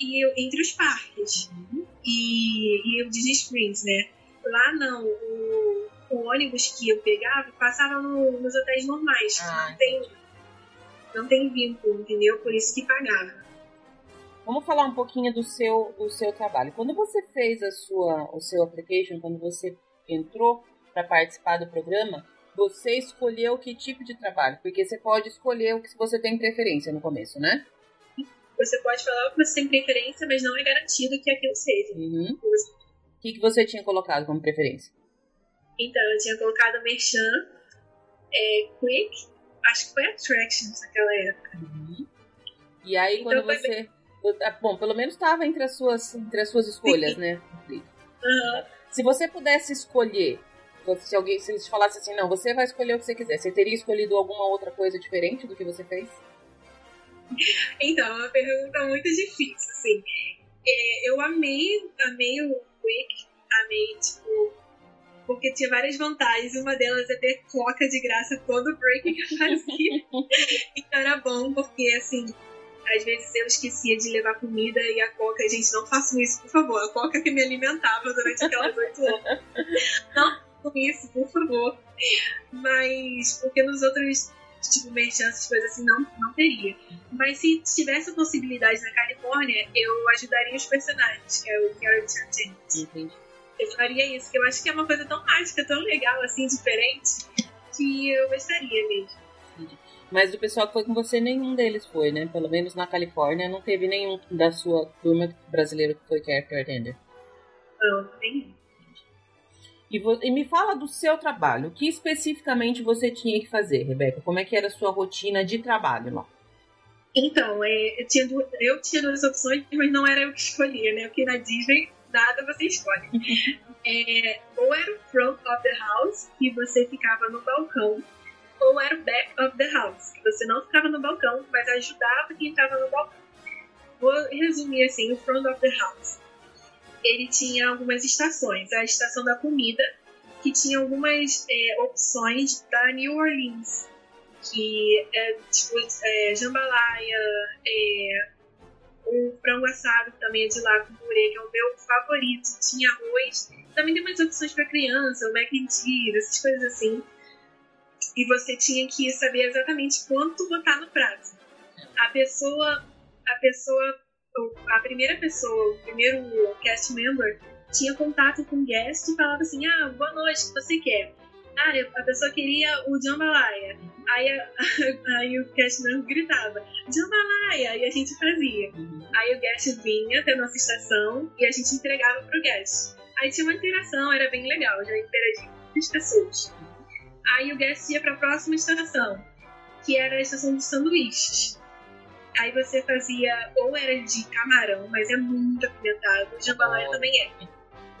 e entre os parques. Uhum. E, e o Disney Springs, né? Lá não, o, o, ônibus que eu pegava passava no, nos hotéis normais. Ah, não, tem, não tem vínculo, entendeu? Por isso que pagava. Vamos falar um pouquinho do seu, do seu trabalho. Quando você fez a sua, o seu application, quando você entrou para participar do programa, você escolheu que tipo de trabalho? Porque você pode escolher o que você tem preferência no começo, né? Você pode falar o que você tem preferência, mas não é garantido que aquilo seja. Uhum. O que, que você tinha colocado como preferência? Então, eu tinha colocado Merchan, é, Quick, acho que foi Attractions naquela época. Uhum. E aí, então, quando você. Bem... Ah, bom, pelo menos estava entre as suas, entre as suas escolhas, Sim. né? Uhum. Se você pudesse escolher, se alguém se eles falasse assim, não, você vai escolher o que você quiser, você teria escolhido alguma outra coisa diferente do que você fez? Então, é uma pergunta muito difícil, assim. É, eu amei, amei o Quick, amei, tipo, porque tinha várias vantagens. Uma delas é ter coca de graça todo o break que eu fazia. *laughs* então era bom, porque, assim, às vezes eu esquecia de levar comida e a coca, gente, não façam isso, por favor. A coca que me alimentava durante aquelas oito horas. Não façam isso, por favor. Mas, porque nos outros tipo, essas coisas assim, não, não teria. Mas se tivesse a possibilidade na Califórnia, eu ajudaria os personagens, que é o Carrot James. Entendi. Eu faria isso, que eu acho que é uma coisa tão mágica, tão legal, assim, diferente, que eu gostaria mesmo. Mas do pessoal que foi com você, nenhum deles foi, né? Pelo menos na Califórnia, não teve nenhum da sua turma brasileira que foi character attender. Não, nenhum. E, e, me fala do seu trabalho. O que especificamente você tinha que fazer, Rebeca? Como é que era a sua rotina de trabalho lá? Então, é, eu, tinha duas, eu tinha duas opções, mas não era eu que escolhia, né? Porque na Disney, nada você escolhe. *laughs* é, ou era o front of the house, que você ficava no balcão, ou era o back of the house, que você não ficava no balcão, mas ajudava quem estava no balcão. Vou resumir assim, o front of the house. Ele tinha algumas estações. A estação da comida, que tinha algumas é, opções da New Orleans, que é tipo é, jambalaya, é, um frango assado também é de lá com purê, que é o meu favorito. Tinha arroz. Também tem umas opções para criança, o mac and cheese, essas coisas assim. E você tinha que saber exatamente quanto botar no prato. A pessoa, a pessoa, a primeira pessoa, o primeiro cast member tinha contato com o guest e falava assim: Ah, boa noite, o que você quer? Ah, a pessoa queria o jambalaya. Aí, *laughs* aí o guest gritava, jambalaya! E a gente fazia. Aí o guest vinha até a nossa estação e a gente entregava pro guest. Aí tinha uma interação, era bem legal, já interagi com as pessoas. Aí o guest ia pra próxima estação, que era a estação de sanduíches. Aí você fazia, ou era de camarão, mas é muito apimentado. Jambalaya também é.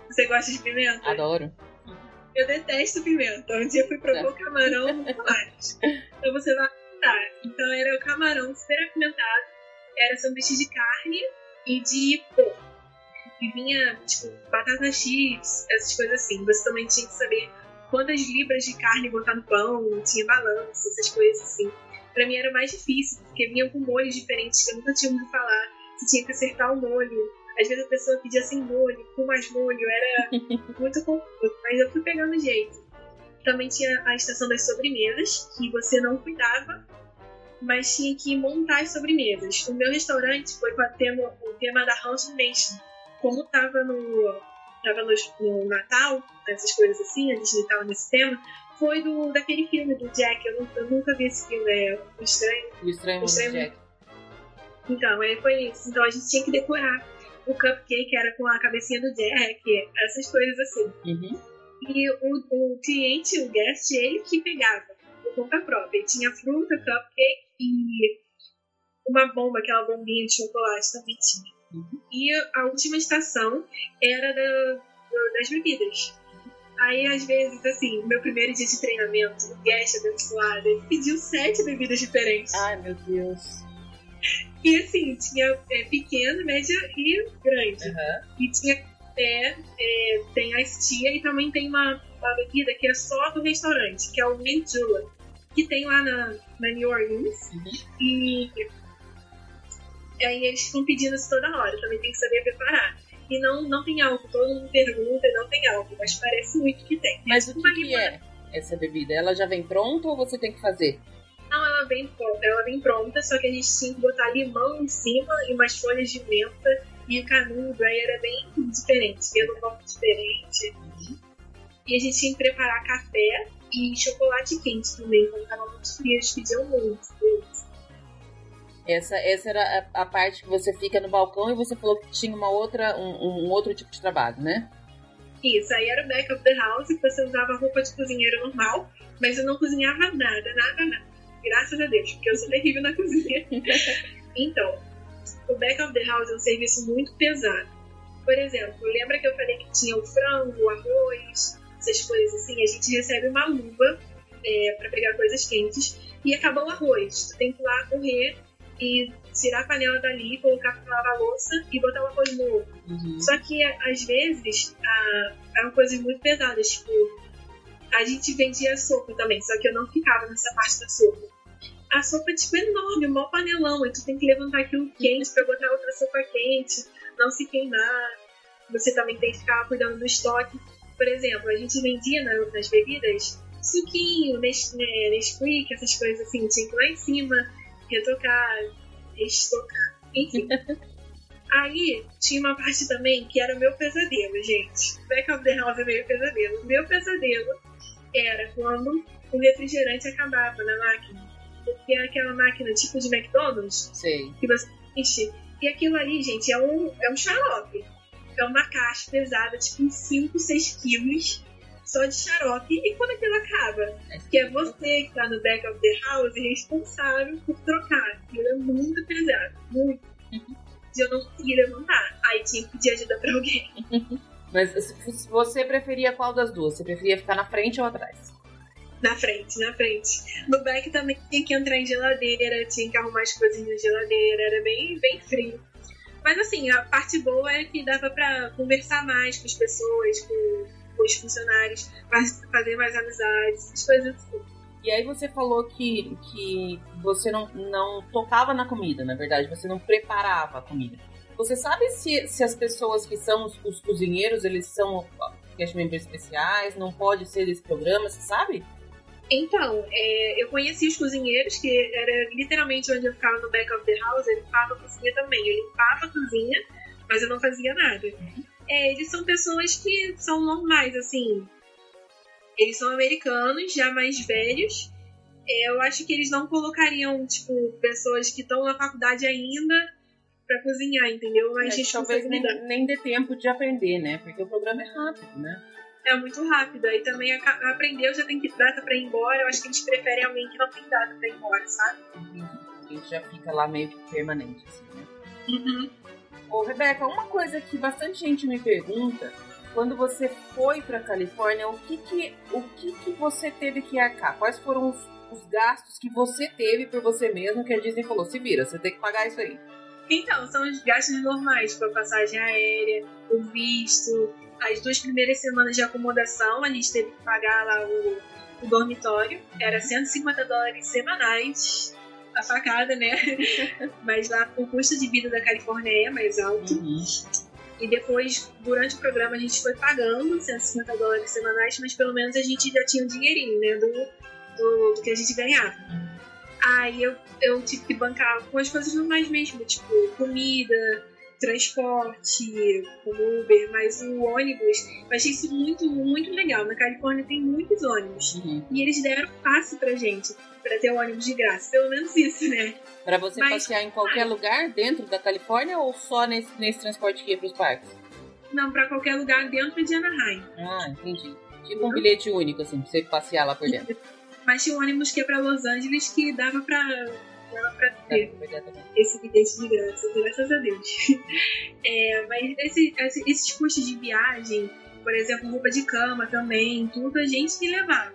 Você gosta de pimenta? Adoro. Eu detesto pimenta. Um dia fui provar o camarão muito mais. Então você vai gostar. Então era o camarão super apimentado. Era sanduíche de carne e de porco. E vinha, tipo, batata chips, essas coisas assim. Você também tinha que saber quantas libras de carne botar no pão, tinha balança, essas coisas assim. Pra mim era mais difícil, porque vinha com molhos diferentes que eu nunca tinha ouvido falar. Você tinha que acertar o molho às vezes a pessoa pedia sem molho, com mais molho, era *laughs* muito confuso, mas eu fui pegando jeito. Também tinha a estação das sobremesas, que você não cuidava, mas tinha que montar as sobremesas. O meu restaurante foi com tema, o tema da Nation. Como tava no, tava no, no, Natal, essas coisas assim, a Disney tava nesse tema, foi do, daquele filme do Jack. Eu, eu nunca vi esse filme, é O Estranho. O Estranho, o Estranho Jack. Então, aí foi isso. Então a gente tinha que decorar o cupcake era com a cabecinha do Jack, essas coisas assim. Uhum. E o, o cliente, o guest, ele que pegava por conta própria. Ele tinha fruta, cupcake e uma bomba, aquela bombinha de chocolate também tinha. Uhum. E a última estação era da, das bebidas. Aí, às vezes, assim, meu primeiro dia de treinamento, o guest abençoado, ele pediu sete bebidas diferentes. Ai, meu Deus. E assim, tinha é, pequena, média e grande. Uhum. E tinha é, é, tem a estia e também tem uma, uma, bebida que é só do restaurante, que é o Mint Julep, que tem lá na, na New Orleans. Uhum. E aí eles ficam pedindo isso toda hora, também tem que saber preparar. E não, não tem álcool, todo mundo pergunta, não tem álcool, mas parece muito que tem. Mas o que, que é essa bebida? Ela já vem pronta ou você tem que fazer? Não, ela vem pronta, ela vem pronta, só que a gente tinha que botar limão em cima e umas folhas de menta e canudo, aí era bem diferente, ia num copo diferente. E a gente tinha que preparar café e chocolate quente também, quando tava muito frio, eles pediam muito. Essa, essa era a, a, parte que você fica no balcão e você falou que tinha uma outra, um, um outro tipo de trabalho, né? Isso, aí era o back of the house, que você usava roupa de cozinheiro normal, mas eu não cozinhava nada, nada, nada graças a Deus, porque eu sou terrível na *laughs* cozinha. então, o back of the house é um serviço muito pesado. Por exemplo, lembra que eu falei que tinha o frango, o arroz, essas coisas assim? A gente recebe uma luva é, para pegar coisas quentes e acabou o arroz. Tu tem que ir lá correr e tirar a panela dali, colocar para lavar a louça e botar o arroz novo. Uhum. Só que às vezes a, eram coisas muito pesadas, tipo, a gente vendia sopa também, só que eu não ficava nessa parte da sopa a sopa é tipo enorme, um maior panelão, e tu tem que levantar aquilo quente para botar outra sopa quente, não se queimar. Você também tem que ficar cuidando do estoque. Por exemplo, a gente vendia nas bebidas suquinho, Nesquik, essas coisas assim, tinha que ir lá em cima, retocar, estocar, enfim. *laughs* Aí tinha uma parte também que era o meu pesadelo, gente. Back of the house é meio pesadelo. O meu pesadelo era quando o refrigerante acabava na máquina porque é aquela máquina tipo de McDonald's. Sei. Que você enche. E aquilo ali, gente, é um, é um xarope. É uma caixa pesada, tipo, uns 5, 6 quilos. só de xarope. E quando aquilo acaba? Que é você que tá no back of the house responsável por trocar. Aquilo é muito pesado, muito. E eu não conseguia levantar. Aí tinha que pedir ajuda pra alguém. *laughs* Mas você preferia qual das duas? Você preferia ficar na frente ou atrás? Na frente, na frente. No back também tinha que entrar em geladeira, tinha que arrumar as coisas na geladeira, era bem, bem frio. Mas assim, a parte boa é que dava pra conversar mais com as pessoas, com, com os funcionários, fazer mais amizades, essas coisas assim. E aí você falou que, que você não, não tocava na comida, na verdade, você não preparava a comida. Você sabe se, se as pessoas que são os, os cozinheiros, eles são cast members especiais, não pode ser desse programa, você sabe? Então, é, eu conheci os cozinheiros, que era literalmente onde eu ficava no back of the house, eu limpava a cozinha também. Eu limpava a cozinha, mas eu não fazia nada. É, eles são pessoas que são normais, assim. Eles são americanos, já mais velhos. É, eu acho que eles não colocariam, tipo, pessoas que estão na faculdade ainda para cozinhar, entendeu? Mas é, a gente talvez nem, nem dê tempo de aprender, né? Porque o programa é rápido, né? É muito rápido. Aí também aprendeu, já tem que data pra ir embora. Eu acho que a gente prefere alguém que não tem data pra ir embora, sabe? A gente já fica lá meio que permanente, assim, né? Uhum. Ô, Rebeca, uma coisa que bastante gente me pergunta, quando você foi pra Califórnia, o que que, o que, que você teve que arcar? Quais foram os, os gastos que você teve por você mesmo que a Disney falou, se vira, você tem que pagar isso aí? Então, são os gastos normais, tipo a passagem aérea, o visto, as duas primeiras semanas de acomodação, a gente teve que pagar lá o, o dormitório. Era 150 dólares semanais. A facada, né? *laughs* Mas lá o custo de vida da Califórnia é mais alto. Uhum. E depois, durante o programa, a gente foi pagando 150 dólares semanais, mas pelo menos a gente já tinha o um dinheirinho, né? Do, do, do, que a gente ganhava. Aí eu, eu tive que bancar com as coisas normais mesmo, tipo comida, transporte, como Uber, mas o ônibus, eu achei isso muito, muito legal. Na Califórnia tem muitos ônibus. Uhum. E eles deram passe pra gente, pra ter o ônibus de graça. Pelo menos isso, né? Pra você mas, passear em qualquer ah, lugar dentro da Califórnia ou só nesse, nesse transporte que ia pros parques? Não, pra qualquer lugar dentro de Anaheim. Ah, entendi. Tipo um bilhete único, assim, pra você passear lá por dentro. *laughs* Mas tinha um ônibus que ia pra Los Angeles que dava pra para ter esse bilhete de graça, graças a Deus. *laughs* É, mas esse, esse, esses custos de viagem, por exemplo, roupa de cama também, tudo a gente que levava.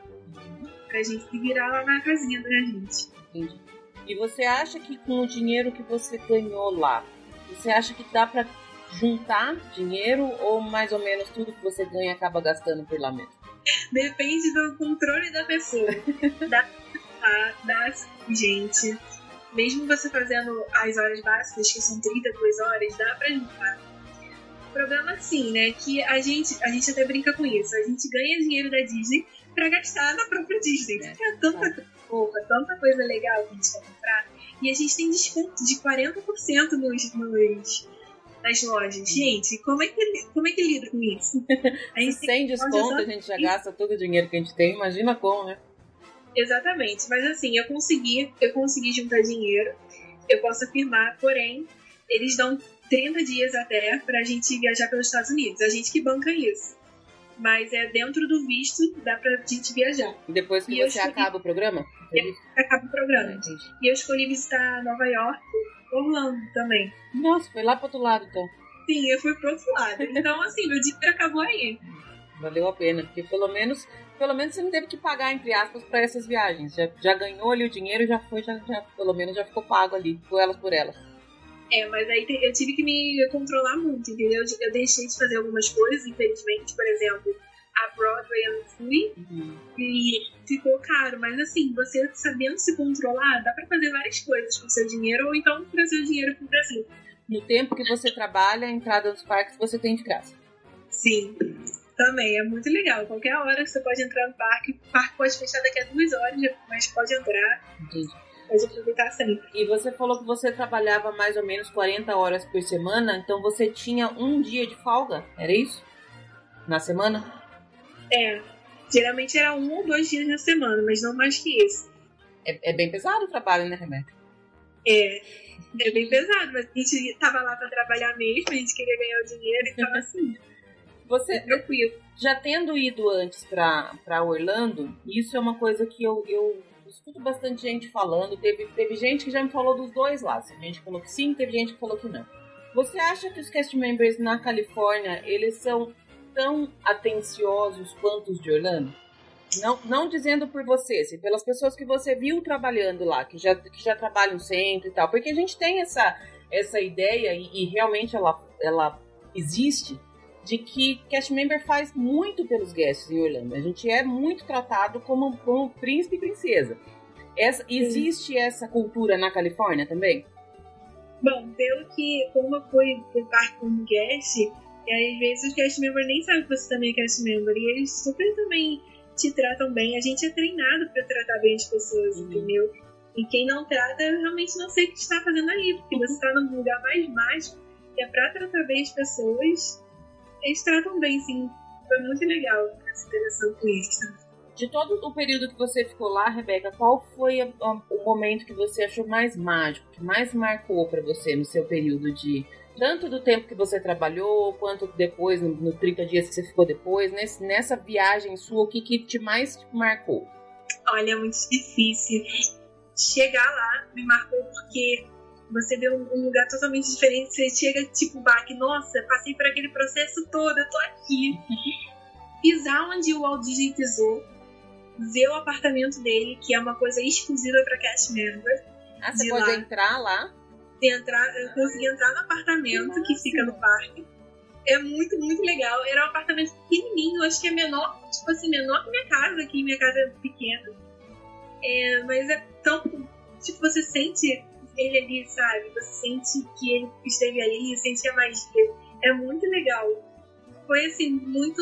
Pra gente se virar lá na casinha da gente. Entendi. E você acha que com o dinheiro que você ganhou lá, você acha que dá para juntar dinheiro ou mais ou menos tudo que você ganha acaba gastando por lá mesmo? *laughs* Depende do controle da pessoa. da, da gente mesmo você fazendo as horas básicas, que são 32 horas, dá pra juntar. O problema, sim, né, que a gente, a gente até brinca com isso. A gente ganha dinheiro da Disney pra gastar na própria Disney. Porque é tanta coisa boa, tanta coisa legal que a gente quer comprar. E a gente tem desconto de 40% nos, nos, nas lojas. Gente, como é que, como é que lida com isso? *laughs* A gente Sem desconto, a gente já gasta todo o dinheiro que a gente tem. Imagina como, né? Exatamente, mas assim, eu consegui, eu consegui juntar dinheiro, eu posso afirmar, porém, eles dão 30 dias até pra gente viajar pelos Estados Unidos. A gente que banca isso. Mas é dentro do visto, dá pra gente viajar. Depois que e você escolhi... acaba o programa? Acaba o programa. e eu escolhi visitar Nova York, Orlando também. Nossa, foi lá pro outro lado então. Sim, eu fui pro outro lado. Então, assim, meu dia acabou aí. Valeu a pena, porque pelo menos pelo menos você não teve que pagar, entre aspas, para essas viagens. Já, já ganhou ali o dinheiro, já foi, já, já, pelo menos já ficou pago ali, por elas por elas. É, mas aí eu tive que me controlar muito, entendeu? Eu deixei de fazer algumas coisas, infelizmente, por exemplo, a Broadway eu não fui uhum. e ficou caro, mas assim, você sabendo se controlar, dá para fazer várias coisas com seu dinheiro ou então trazer o dinheiro pro Brasil. No tempo que você trabalha, a entrada nos parques você tem de graça. Sim. Também, é muito legal. Qualquer hora você pode entrar no parque. O parque pode fechar daqui a duas horas, mas pode entrar. Entendi. Pode aproveitar sempre. E você falou que você trabalhava mais ou menos 40 horas por semana, então você tinha um dia de folga, era isso? Na semana? É. Geralmente era um ou dois dias na semana, mas não mais que isso. É, é bem pesado o trabalho, né, Rebeca? É. É bem pesado, mas a gente tava lá pra trabalhar mesmo, a gente queria ganhar o dinheiro, então assim. *laughs* Você, é tranquilo. Já tendo ido antes para Orlando, isso é uma coisa que eu, eu escuto bastante gente falando. Teve, teve gente que já me falou dos dois lados. Teve gente que falou que sim, teve gente que falou que não. Você acha que os cast members na Califórnia, eles são tão atenciosos quanto os de Orlando? Não, não dizendo por você, assim, pelas pessoas que você viu trabalhando lá, que já, que já trabalham sempre e tal. Porque a gente tem essa, essa ideia, e, e realmente ela, ela existe, de que cast member faz muito pelos guests em Orlando. A gente é muito tratado como, como príncipe e princesa. Essa, existe essa cultura na Califórnia também? Bom, pelo que, como eu fui pro parque como guest, e às vezes o cast member nem sabe que você também é cast member, e eles super também te tratam bem. A gente é treinado para tratar bem as pessoas, uhum. entendeu? E quem não trata, eu realmente não sei o que está fazendo ali, porque você está num lugar mais mágico, que é para tratar bem as pessoas eles tratam bem, sim. Foi muito legal essa interação com eles. De todo o período que você ficou lá, Rebeca, qual foi o momento que você achou mais mágico, que mais marcou para você no seu período de. Tanto do tempo que você trabalhou, quanto depois, no, no 30 dias que você ficou depois, nesse, nessa viagem sua, o que, que te mais te marcou? Olha, é muito difícil. Chegar lá me marcou porque você vê um, lugar totalmente diferente, você chega tipo, baque, nossa, passei por aquele processo todo, eu tô aqui. Pisar onde o Walt Disney pisou, ver o apartamento dele, que é uma coisa exclusiva para cast member. Ah, você pode lá. entrar lá? Entrar, eu consegui entrar no apartamento que fica no parque. É muito, muito legal. Era um apartamento pequenininho, acho que é menor, tipo assim, menor que minha casa aqui, minha casa é pequena. É, mas é tão. Tipo, você sente ele ali, sabe? Você sente que ele esteve ali, sente a magia. É muito legal. Foi, assim, muito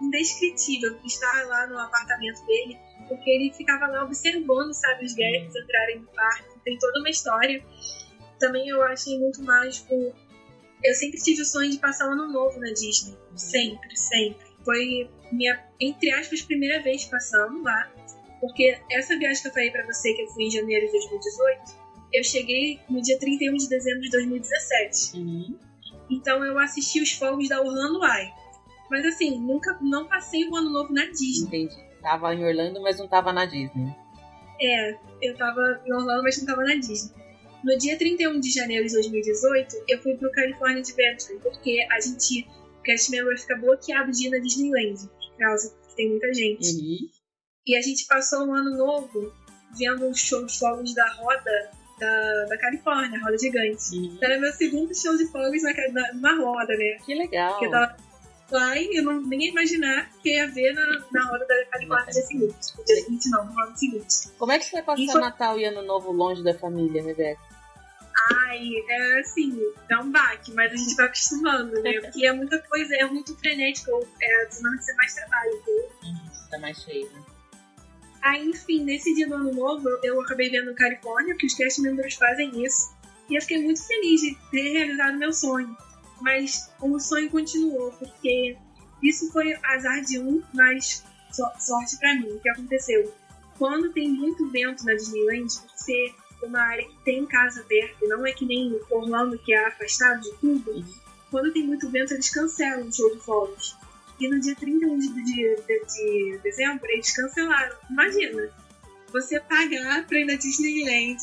indescritível estar lá no apartamento dele, porque ele ficava lá observando, sabe, os guests entrarem no parque. Tem toda uma história. Também eu achei muito mágico. Eu sempre tive o sonho de passar um ano novo na Disney. Sempre, sempre. Foi minha, entre aspas, primeira vez passando lá. Porque essa viagem que eu falei pra você, que eu fui em janeiro de 2018, eu cheguei no dia 31 de dezembro de 2017. Uhum. Então eu assisti os fogos da Orlando Eye. Mas assim, nunca não passei o ano novo na Disney. Entendi. Tava em Orlando, mas não tava na Disney. É, eu tava em Orlando, mas não tava na Disney. No dia 31 de janeiro de 2018, eu fui pro California Adventure, porque a gente, o cast member fica bloqueado de ir na Disneyland, por causa que tem muita gente. Uhum. E a gente passou um ano novo vendo os shows fogos da roda da, da Califórnia, Roda Gigante. Uhum. Então era meu segundo show de fogos na, na, numa roda, né? Que legal. Porque eu tava lá e eu não nem ia imaginar que ia ver na, na roda da Califórnia no dia seguinte. No dia seguinte não, no ano seguinte. Como é que você vai passar foi... Natal e Ano Novo longe da família, Rebeca? Ai, é assim, dá um baque, mas a gente vai acostumando, né? Porque é muita coisa, é muito frenético, é a semana que você mais trabalha, entendeu? Tá mais cheio, né? Aí, enfim, nesse dia do ano novo, eu acabei vendo Califórnia, que os cast members fazem isso. E eu fiquei muito feliz de ter realizado meu sonho. Mas o sonho continuou, porque isso foi azar de um, mas sorte para mim. O que aconteceu? Quando tem muito vento na Disneyland, ser uma área que tem casa aberta, não é que nem Orlando, que é afastado de tudo, quando tem muito vento, eles cancelam o show de fogos. E no dia 31 de, de, de, de dezembro, eles cancelaram. Imagina, você pagar pra ir na Disneyland,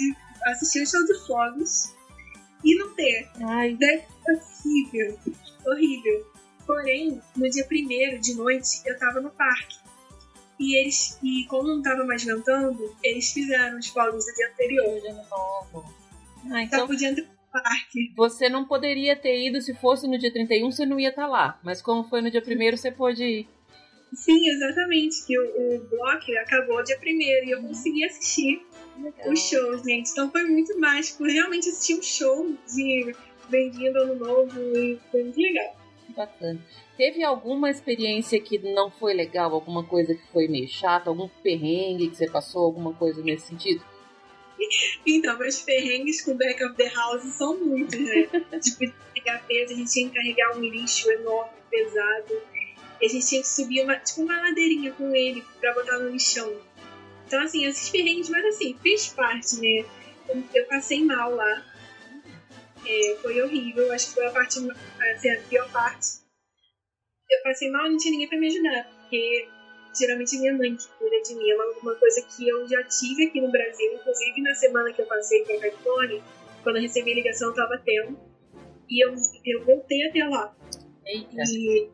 assistir o show de fogos e não ter. Ai. Deve horrível. Horrível. Porém, no dia primeiro de noite, eu tava no parque. E eles, e como não tava mais ventando, eles fizeram os fogos no dia anterior. De novo. Ah, então... Só podia entrar parque. Você não poderia ter ido se fosse no dia 31, você não ia estar tá lá. Mas como foi no dia 1 você pôde ir. Sim, exatamente. Que o, o bloco acabou dia 1 e eu consegui assistir Legal. os shows, gente. Então foi muito mágico. Realmente assisti um show de Bem-vindo Ano Novo e foi muito legal. Bacana. Teve alguma experiência que não foi legal? Alguma coisa que foi meio chata? Algum perrengue que você passou? Alguma coisa nesse sentido? Então, meus perrengues com Back of the House são muitos, né? *laughs* tipo, carregar peso, a gente tinha que carregar um lixo enorme, pesado. E a gente tinha que subir uma, tipo, uma ladeirinha com ele pra botar no lixão. Então, assim, esses perrengues, mas assim, fez parte, né? Eu passei mal lá. É, foi horrível, acho que foi a parte, assim, a pior parte. eu passei mal e não tinha ninguém pra me ajudar, porque geralmente minha mãe que cuida de mim. É uma, coisa que eu já tive aqui no Brasil, inclusive na semana que eu passei para Califórnia, quando eu recebi a ligação, eu tava tendo. E eu, eu voltei até lá. Eita. E,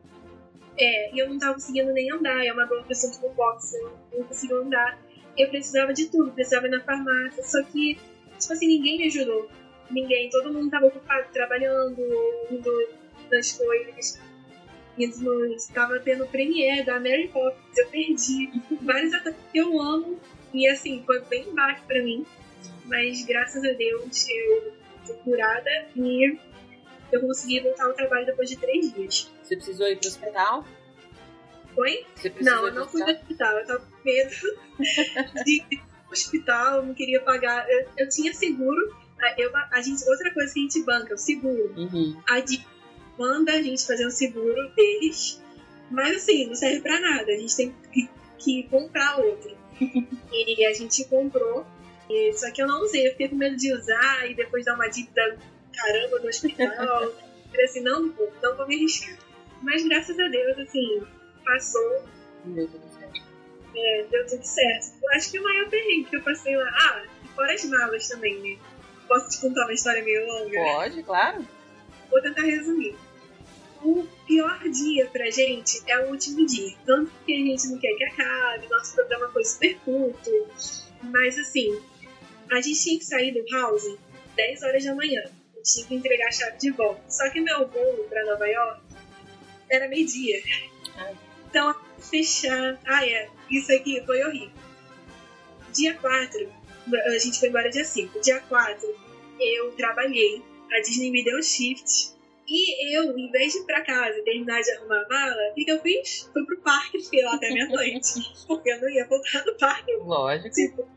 é, eu não tava conseguindo nem andar. É uma dor questão de boxe, eu não conseguia andar. Eu precisava de tudo, precisava ir na farmácia. Só que, tipo assim, ninguém me ajudou. Ninguém. Todo mundo tava ocupado trabalhando, indo nas coisas. Minhas mães tava tendo premiere da Mary Poppins. Eu perdi *laughs* vários atores que eu amo. E assim, foi bem baque pra mim. Mas graças a Deus eu tô curada e eu consegui voltar ao trabalho depois de três dias. Você precisou ir pro hospital? Foi? Não, eu pro não fui no hospital? hospital. Eu tava com medo *laughs* de ir pro hospital, eu não queria pagar. Eu, eu tinha seguro. Eu, a gente, outra coisa que a gente banca, o seguro. Uhum. A Di manda a gente fazer um seguro deles, mas assim, não serve pra nada. A gente tem que, que comprar outro. *laughs* e a gente comprou, e- só que eu não usei. Eu fiquei com medo de usar e depois dar uma dívida caramba no hospital. *laughs* Falei assim, não, vou, não vou me arriscar. Mas graças a Deus, assim, passou, Meu Deus é, deu tudo certo. Eu acho que o maior perrengue que eu passei lá. Ah, fora as malas também, né? Posso te contar uma história meio longa? Pode, claro. Vou tentar resumir. O pior dia pra gente é o último dia. Tanto que a gente não quer que acabe, nosso programa foi super curto. Mas assim, a gente tinha que sair do house 10 horas da manhã. A gente tinha que entregar a chave de volta. Só que meu voo pra Nova York era meio-dia. Então, fechar. Ah, é. Isso aqui foi horrível. Dia 4, a gente foi embora dia 5. Dia 4, eu trabalhei. A Disney me deu um shift. E eu, em vez de ir pra casa e terminar de arrumar a mala, o que, eu fiz? Fui pro parque, fiquei lá até meia-noite. *laughs* porque eu não ia voltar no parque. Lógico. Tipo,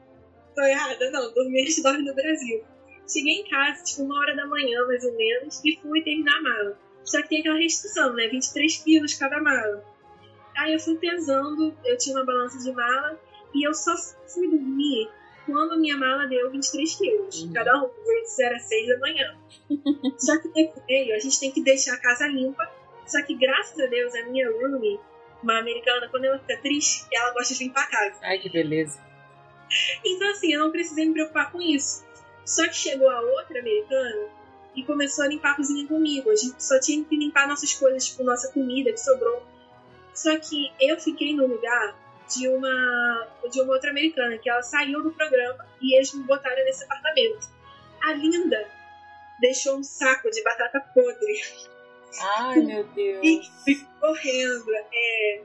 tô errada, não. Dormi, a gente dorme no Brasil. Cheguei em casa, tipo, uma hora da manhã, mais ou menos, e fui terminar a mala. Só que tem aquela restrição, né? 23 quilos cada mala. Aí eu fui pesando, eu tinha uma balança de mala, e eu só fui dormir quando a minha mala deu 23 quilos. Uhum. Cada um, era 6 da manhã. *laughs* só que depois, a gente tem que deixar a casa limpa. Só que graças a Deus, a minha roomie, uma americana, quando ela fica triste, ela gosta de limpar a casa. Ai, que beleza. Então, assim, eu não precisei me preocupar com isso. Só que chegou a outra americana e começou a limpar a cozinha comigo. A gente só tinha que limpar nossas coisas, tipo, nossa comida que sobrou. Só que eu fiquei no lugar de uma, de uma outra americana, que ela saiu do programa e eles me botaram nesse apartamento. A Linda deixou um saco de batata podre Ai, meu Deus. líquido escorrendo, é,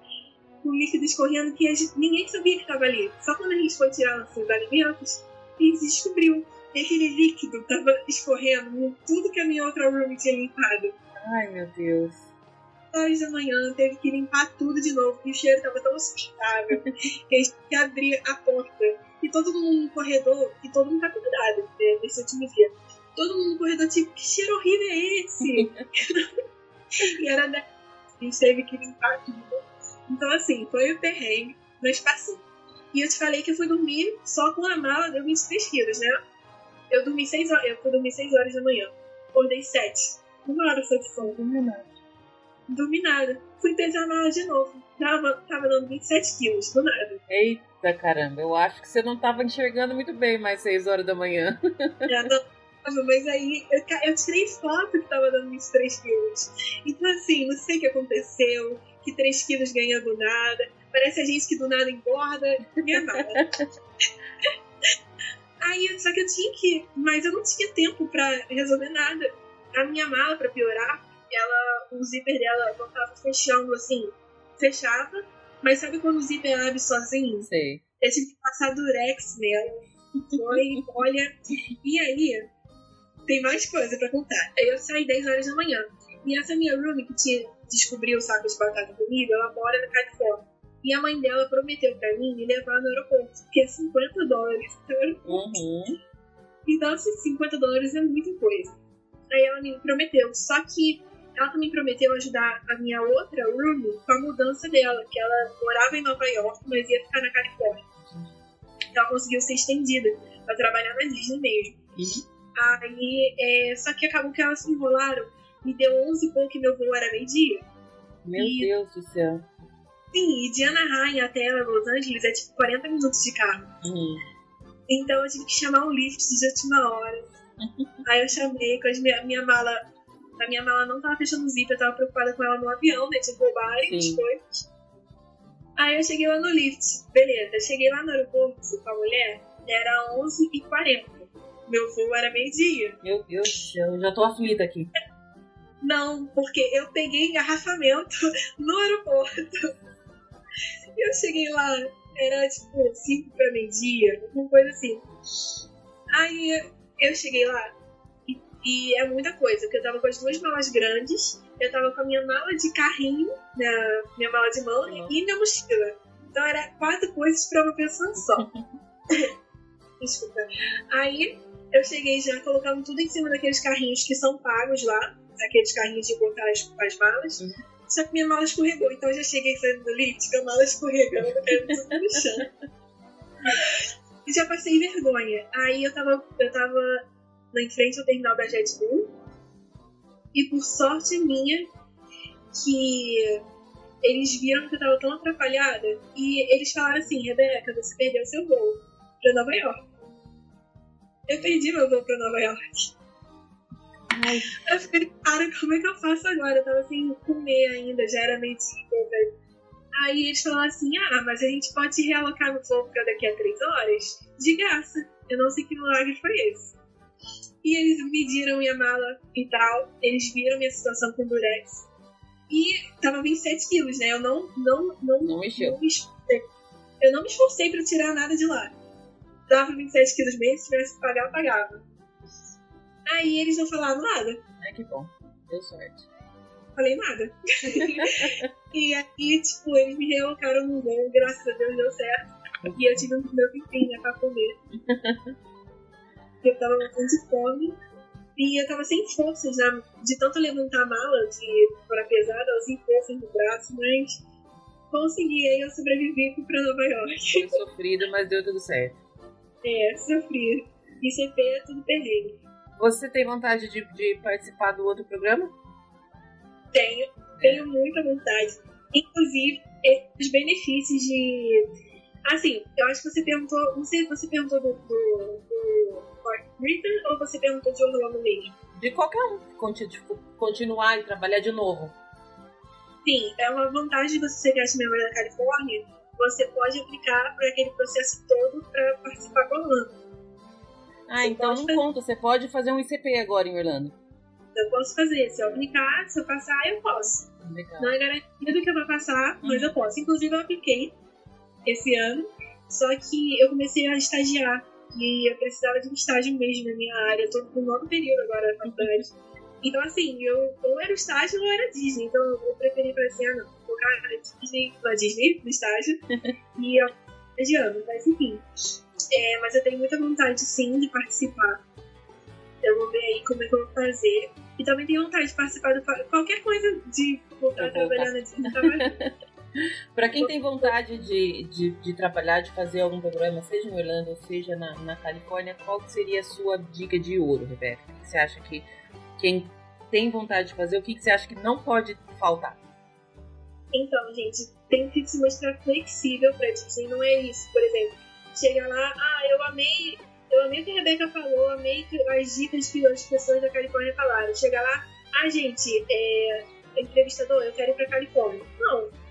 com líquido escorrendo que gente- ninguém sabia que estava ali. Só quando a gente foi tirar nossos alimentos, a gente descobriu que aquele líquido estava escorrendo em tudo que a minha outra room tinha limpado. Ai, meu Deus. Horas da manhã teve que limpar tudo de novo, e o cheiro estava tão sustentável *laughs* que a gente teve que abrir a porta. E todo mundo no corredor, e todo mundo tá convidado né, nesse último dia. Todo mundo no corredor, tipo, que cheiro horrível é esse? *laughs* e era da... A gente teve que limpar tudo. Então, assim, foi o perrengue, mas passou. E eu te falei que eu fui dormir só com a mala, deu 23 quilos, né? Eu dormi 6 horas, eu fui dormir 6 horas da manhã. Acordei 7. Uma hora foi de sono. Dormi nada. Fui pesar a mala de novo. Tava, tava dando 27 quilos, do nada. Eita caramba, eu acho que você não tava enxergando muito bem mais 6 horas da manhã. *laughs* Já não mas aí eu, eu tirei foto que tava dando 23 quilos. Então, assim, não sei o que aconteceu, que 3 quilos ganha do nada. Parece a gente que do nada engorda. Minha mala. *laughs* Aí, só que eu tinha que. Mas eu não tinha tempo pra resolver nada. A minha mala, pra piorar, ela, o zíper dela não tava fechando assim, fechava. Mas sabe quando o zíper abre sozinho? Sei. Eu tive que passar durex nela. Foi, olha. E aí, tem mais coisa pra contar. Aí eu saí 10 horas da manhã. E essa minha roomie que tinha descobriu o saco de batata comigo, ela mora na Califórnia. E a mãe dela prometeu pra mim me levar no aeroporto, que é 50 dólares. Uhum. Então, assim, 50 dólares é muita coisa. Aí ela me prometeu. Só que ela também prometeu ajudar a minha outra roomie com a mudança dela, que ela morava em Nova York, mas ia ficar na Califórnia. Então ela conseguiu ser estendida pra trabalhar na Disney mesmo. Ih, Aí, é, só que acabou que elas se enrolaram. Me deu 11 e pouco e meu voo era meio-dia. Meu e, Deus do céu. Sim, e de Anaheim até Los Angeles é tipo 40 minutos de carro. Uhum. Então eu tive que chamar um lift de última hora. *laughs* Aí eu chamei com a minha, minha mala. A minha mala não tava fechando o zip, eu tava preocupada com ela no avião, né? Tipo, roubarem as coisas. Aí eu cheguei lá no lift. Beleza, eu cheguei lá no aeroporto com a mulher, era 11h40. Meu voo era meio-dia. Meu Deus, eu já tô aflita aqui. Não, porque eu peguei engarrafamento *laughs* no aeroporto. Eu cheguei lá, era tipo 5 pra meio-dia, alguma coisa assim. Aí eu cheguei lá e, é muita coisa, porque eu tava com as duas malas grandes, eu tava com a minha mala de carrinho, minha, minha mala de mão uhum. e minha mochila. Então era quatro coisas pra uma pessoa só. *laughs* Desculpa. Aí eu cheguei já colocando tudo em cima daqueles carrinhos que são pagos lá, aqueles carrinhos de botar as, as malas. Uhum. Só que minha mala escorregou, então eu já cheguei fazendo lift com a mala escorregando, caindo tudo no chão. E já passei vergonha. Aí eu tava, eu tava em frente ao terminal da JetBlue. E por sorte minha, que eles viram que eu tava tão atrapalhada. E eles falaram assim: Rebeca, você perdeu seu voo pra Nova York. Eu perdi meu voo pra Nova York. Ai. Eu fiquei, cara, como é que eu faço agora? Eu tava sem comer ainda, já era meio-dia, velho. Aí eles falaram assim: ah, mas a gente pode realocar no voo pra daqui a três horas? De graça. Eu não sei que milagre foi esse. E eles mediram minha mala e tal. Eles viram minha situação com durex. E tava 27 quilos, né? Eu não. Não, não, não mexeu. Não me esforcei. Eu não me esforcei pra tirar nada de lá. Dava 27 quilos mesmo, se tivesse que pagar, eu pagava. Aí eles não falaram nada. É que bom. Deu sorte. Falei nada. *laughs* e aí, tipo, eles me realocaram no voo, graças a Deus deu certo. E eu tive um meu pimpinho né, pra comer. *laughs* eu tava de fome. E eu tava sem forças, já, de tanto levantar a mala, de para pesada, eu sem forças no braço, mas consegui, aí eu sobrevivi pra Nova York. Foi sofrido, mas deu tudo certo. É, sofri. E CP é tudo perrengue. Você tem vontade de, de participar do outro programa? Tenho, tenho muita vontade. Inclusive, os benefícios de. Assim, eu acho que você perguntou. Não sei se você perguntou do, do, do Britain ou você perguntou de Orlando mesmo? De qualquer um. Tipo, continuar e trabalhar de novo. Sim, é uma vantagem de você ser cast member da Califórnia. Você pode aplicar para aquele processo todo para participar com Orlando. Ah, você então não fazer... conta. Você pode fazer um ICP agora em Orlando. Eu posso fazer. Se eu aplicar, se eu passar, eu posso. Legal. Não é garantido que eu vou passar, mas uhum. eu posso. Inclusive, eu apliquei esse ano, só que eu comecei a estagiar e eu precisava de um estágio mesmo na minha área. Estou no novo período agora da faculdade. Então, assim, eu ou era o estágio ou era Disney. Então, eu preferi para assim, ah, não, focar na Disney, na Disney, no estágio, *laughs* e eu estagiando. Mas, enfim. É, mas eu tenho muita vontade, sim, de participar. Eu vou ver aí como é que eu vou fazer. E também tenho vontade de participar de qualquer coisa de voltar a trabalhar na Disney. *laughs* *laughs* Para quem tem vontade de, de, de, trabalhar, de fazer algum programa, seja em Orlando ou seja na, na Califórnia, qual seria a sua dica de ouro, Rebeca? O que você acha que quem tem vontade de fazer, o que você acha que não pode faltar? Então, gente, tem que se mostrar flexível para Disney, não é isso. Por exemplo, chega lá, ah, eu amei, eu amei o que a Rebeca falou, amei as dicas que as pessoas da Califórnia falaram. Chega lá, ah, gente, é, entrevistador, eu quero ir pra Califórnia. Não.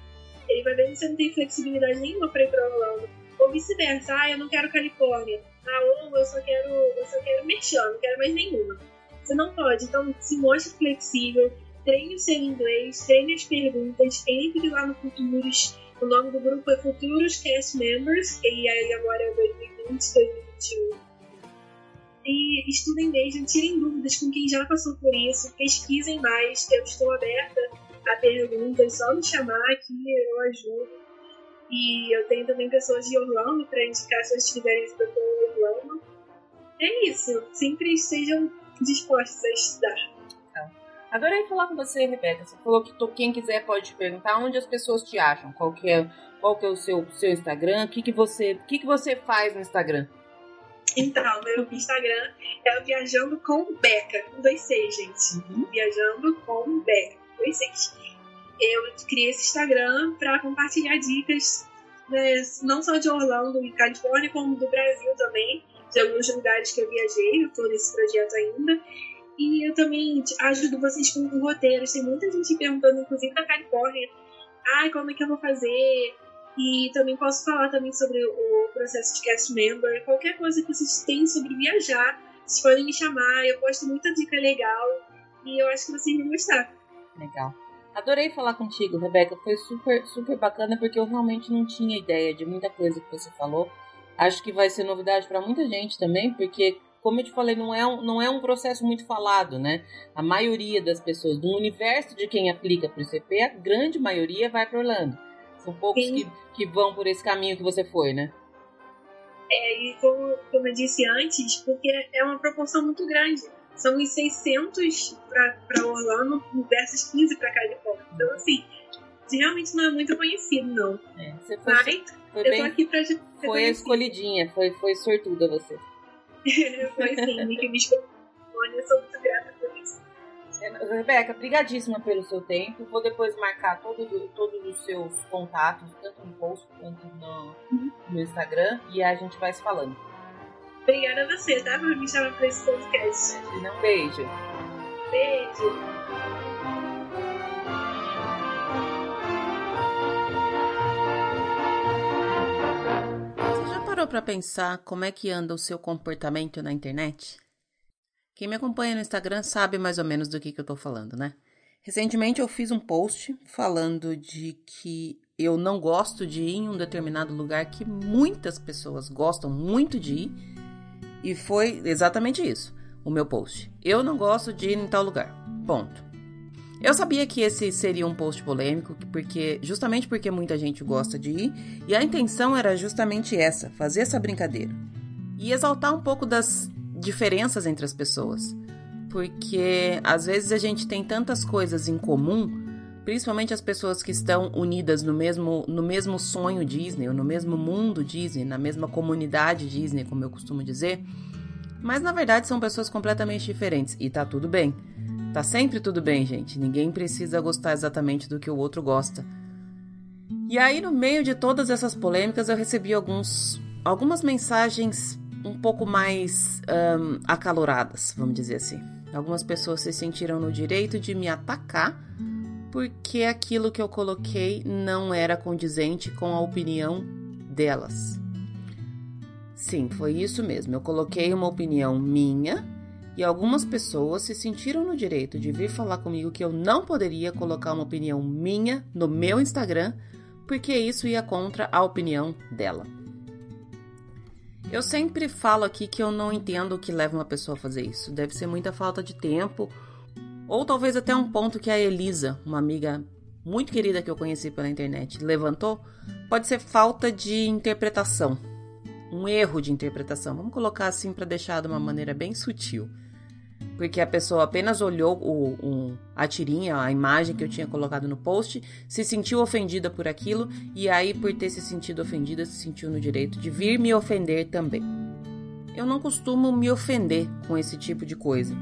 Ele vai ver que você não tem flexibilidade nenhuma pra ir pra Orlando. Ou vice-versa, ah, eu não quero Califórnia. Ah, ou eu só quero, eu só quero merchan, não quero mais nenhuma. Você não pode, então se mostre flexível, treine o seu inglês, treine as perguntas, entre lá no Futuros. O nome do grupo é Futuros Cast Members, e aí agora é 2020, 2021 e estudem mesmo, tirem dúvidas com quem já passou por isso, pesquisem mais, eu estou aberta a perguntas, só me chamar aqui, eu ajudo. E eu tenho também pessoas de Orlando para indicar se vocês quiserem estudar em Orlando. É isso, sempre estejam dispostos a estudar. Então, agora eu ia falar com você, Rebeca. Você falou que quem quiser pode te perguntar onde as pessoas te acham, qual que é, qual que é o seu, seu Instagram, o que, que, você, que, que você faz no Instagram? Então, meu Instagram é o Viajando com Beca, com dois seis, gente. Uhum. Viajando com Beca, seis. eu criei esse Instagram para compartilhar dicas, né, não só de Orlando e Califórnia, como do Brasil também, de alguns lugares que eu viajei, eu estou nesse projeto ainda. E eu também ajudo vocês com roteiros. Tem muita gente perguntando, inclusive da Califórnia, ai, como é que eu vou fazer? E também posso falar também sobre o processo de cast member, qualquer coisa que vocês têm sobre viajar, vocês podem me chamar, eu posto muita dica legal e eu acho que vocês vão gostar. Legal. Adorei falar contigo, Rebeca. Foi super, super bacana porque eu realmente não tinha ideia de muita coisa que você falou. Acho que vai ser novidade para muita gente também, porque, como eu te falei, não é, um, não é um processo muito falado, né? A maioria das pessoas, do universo de quem aplica para o ICP, a grande maioria vai para Orlando. São poucos que, que vão por esse caminho que você foi, né? É, e como, como eu disse antes, porque é uma proporção muito grande. São os 600 para Orlando versus 15 para Califórnia. Então, assim, realmente não é muito conhecido, não. É, você foi, Mas foi eu bem, tô aqui pra Foi conhecido. escolhidinha, foi, foi sortuda você. *laughs* foi sim, Nick me escolheu. Eu sou muito grata por isso. Rebeca, brigadíssima pelo seu tempo. Vou depois marcar todo, todos os seus contatos, tanto no post quanto no, uhum. no Instagram, e a gente vai se falando. Obrigada a você, tá? Por me chamar para esse podcast. Um beijo. Beijo. Você já parou para pensar como é que anda o seu comportamento na internet? Quem me acompanha no Instagram sabe mais ou menos do que, que eu tô falando, né? Recentemente eu fiz um post falando de que eu não gosto de ir em um determinado lugar que muitas pessoas gostam muito de ir. E foi exatamente isso, o meu post. Eu não gosto de ir em tal lugar. Ponto. Eu sabia que esse seria um post polêmico, porque justamente porque muita gente gosta de ir, e a intenção era justamente essa, fazer essa brincadeira. E exaltar um pouco das diferenças entre as pessoas. Porque às vezes a gente tem tantas coisas em comum, principalmente as pessoas que estão unidas no mesmo, no mesmo sonho Disney, ou no mesmo mundo Disney, na mesma comunidade Disney, como eu costumo dizer. Mas na verdade são pessoas completamente diferentes e tá tudo bem. Tá sempre tudo bem, gente. Ninguém precisa gostar exatamente do que o outro gosta. E aí, no meio de todas essas polêmicas, eu recebi alguns, algumas mensagens um pouco mais um, acaloradas, vamos dizer assim. Algumas pessoas se sentiram no direito de me atacar porque aquilo que eu coloquei não era condizente com a opinião delas. Sim, foi isso mesmo. Eu coloquei uma opinião minha e algumas pessoas se sentiram no direito de vir falar comigo que eu não poderia colocar uma opinião minha no meu Instagram porque isso ia contra a opinião dela. Eu sempre falo aqui que eu não entendo o que leva uma pessoa a fazer isso. Deve ser muita falta de tempo, ou talvez até um ponto que a Elisa, uma amiga muito querida que eu conheci pela internet, levantou. Pode ser falta de interpretação, um erro de interpretação. Vamos colocar assim para deixar de uma maneira bem sutil porque a pessoa apenas olhou o, o, a tirinha, a imagem que eu tinha colocado no post, se sentiu ofendida por aquilo e aí, por ter se sentido ofendida, se sentiu no direito de vir me ofender também. Eu não costumo me ofender com esse tipo de coisa.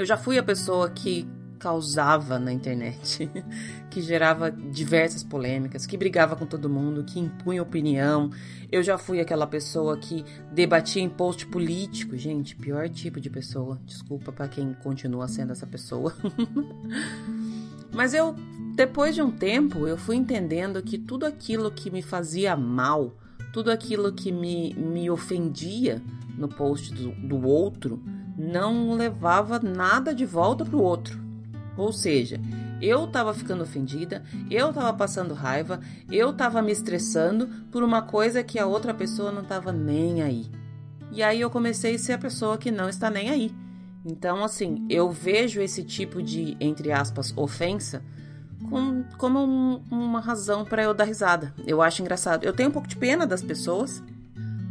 Eu já fui a pessoa que causava na internet, *laughs* que gerava diversas polêmicas, que brigava com todo mundo, que impunha opinião. Eu já fui aquela pessoa que debatia em post político, gente, pior tipo de pessoa. Desculpa para quem continua sendo essa pessoa. *laughs* Mas eu, depois de um tempo, eu fui entendendo que tudo aquilo que me fazia mal, tudo aquilo que me, me ofendia no post do, do outro, não levava nada de volta pro outro ou seja, eu estava ficando ofendida, eu estava passando raiva, eu estava me estressando por uma coisa que a outra pessoa não estava nem aí. E aí eu comecei a ser a pessoa que não está nem aí. Então, assim, eu vejo esse tipo de, entre aspas, ofensa com, como um, uma razão para eu dar risada. Eu acho engraçado. Eu tenho um pouco de pena das pessoas,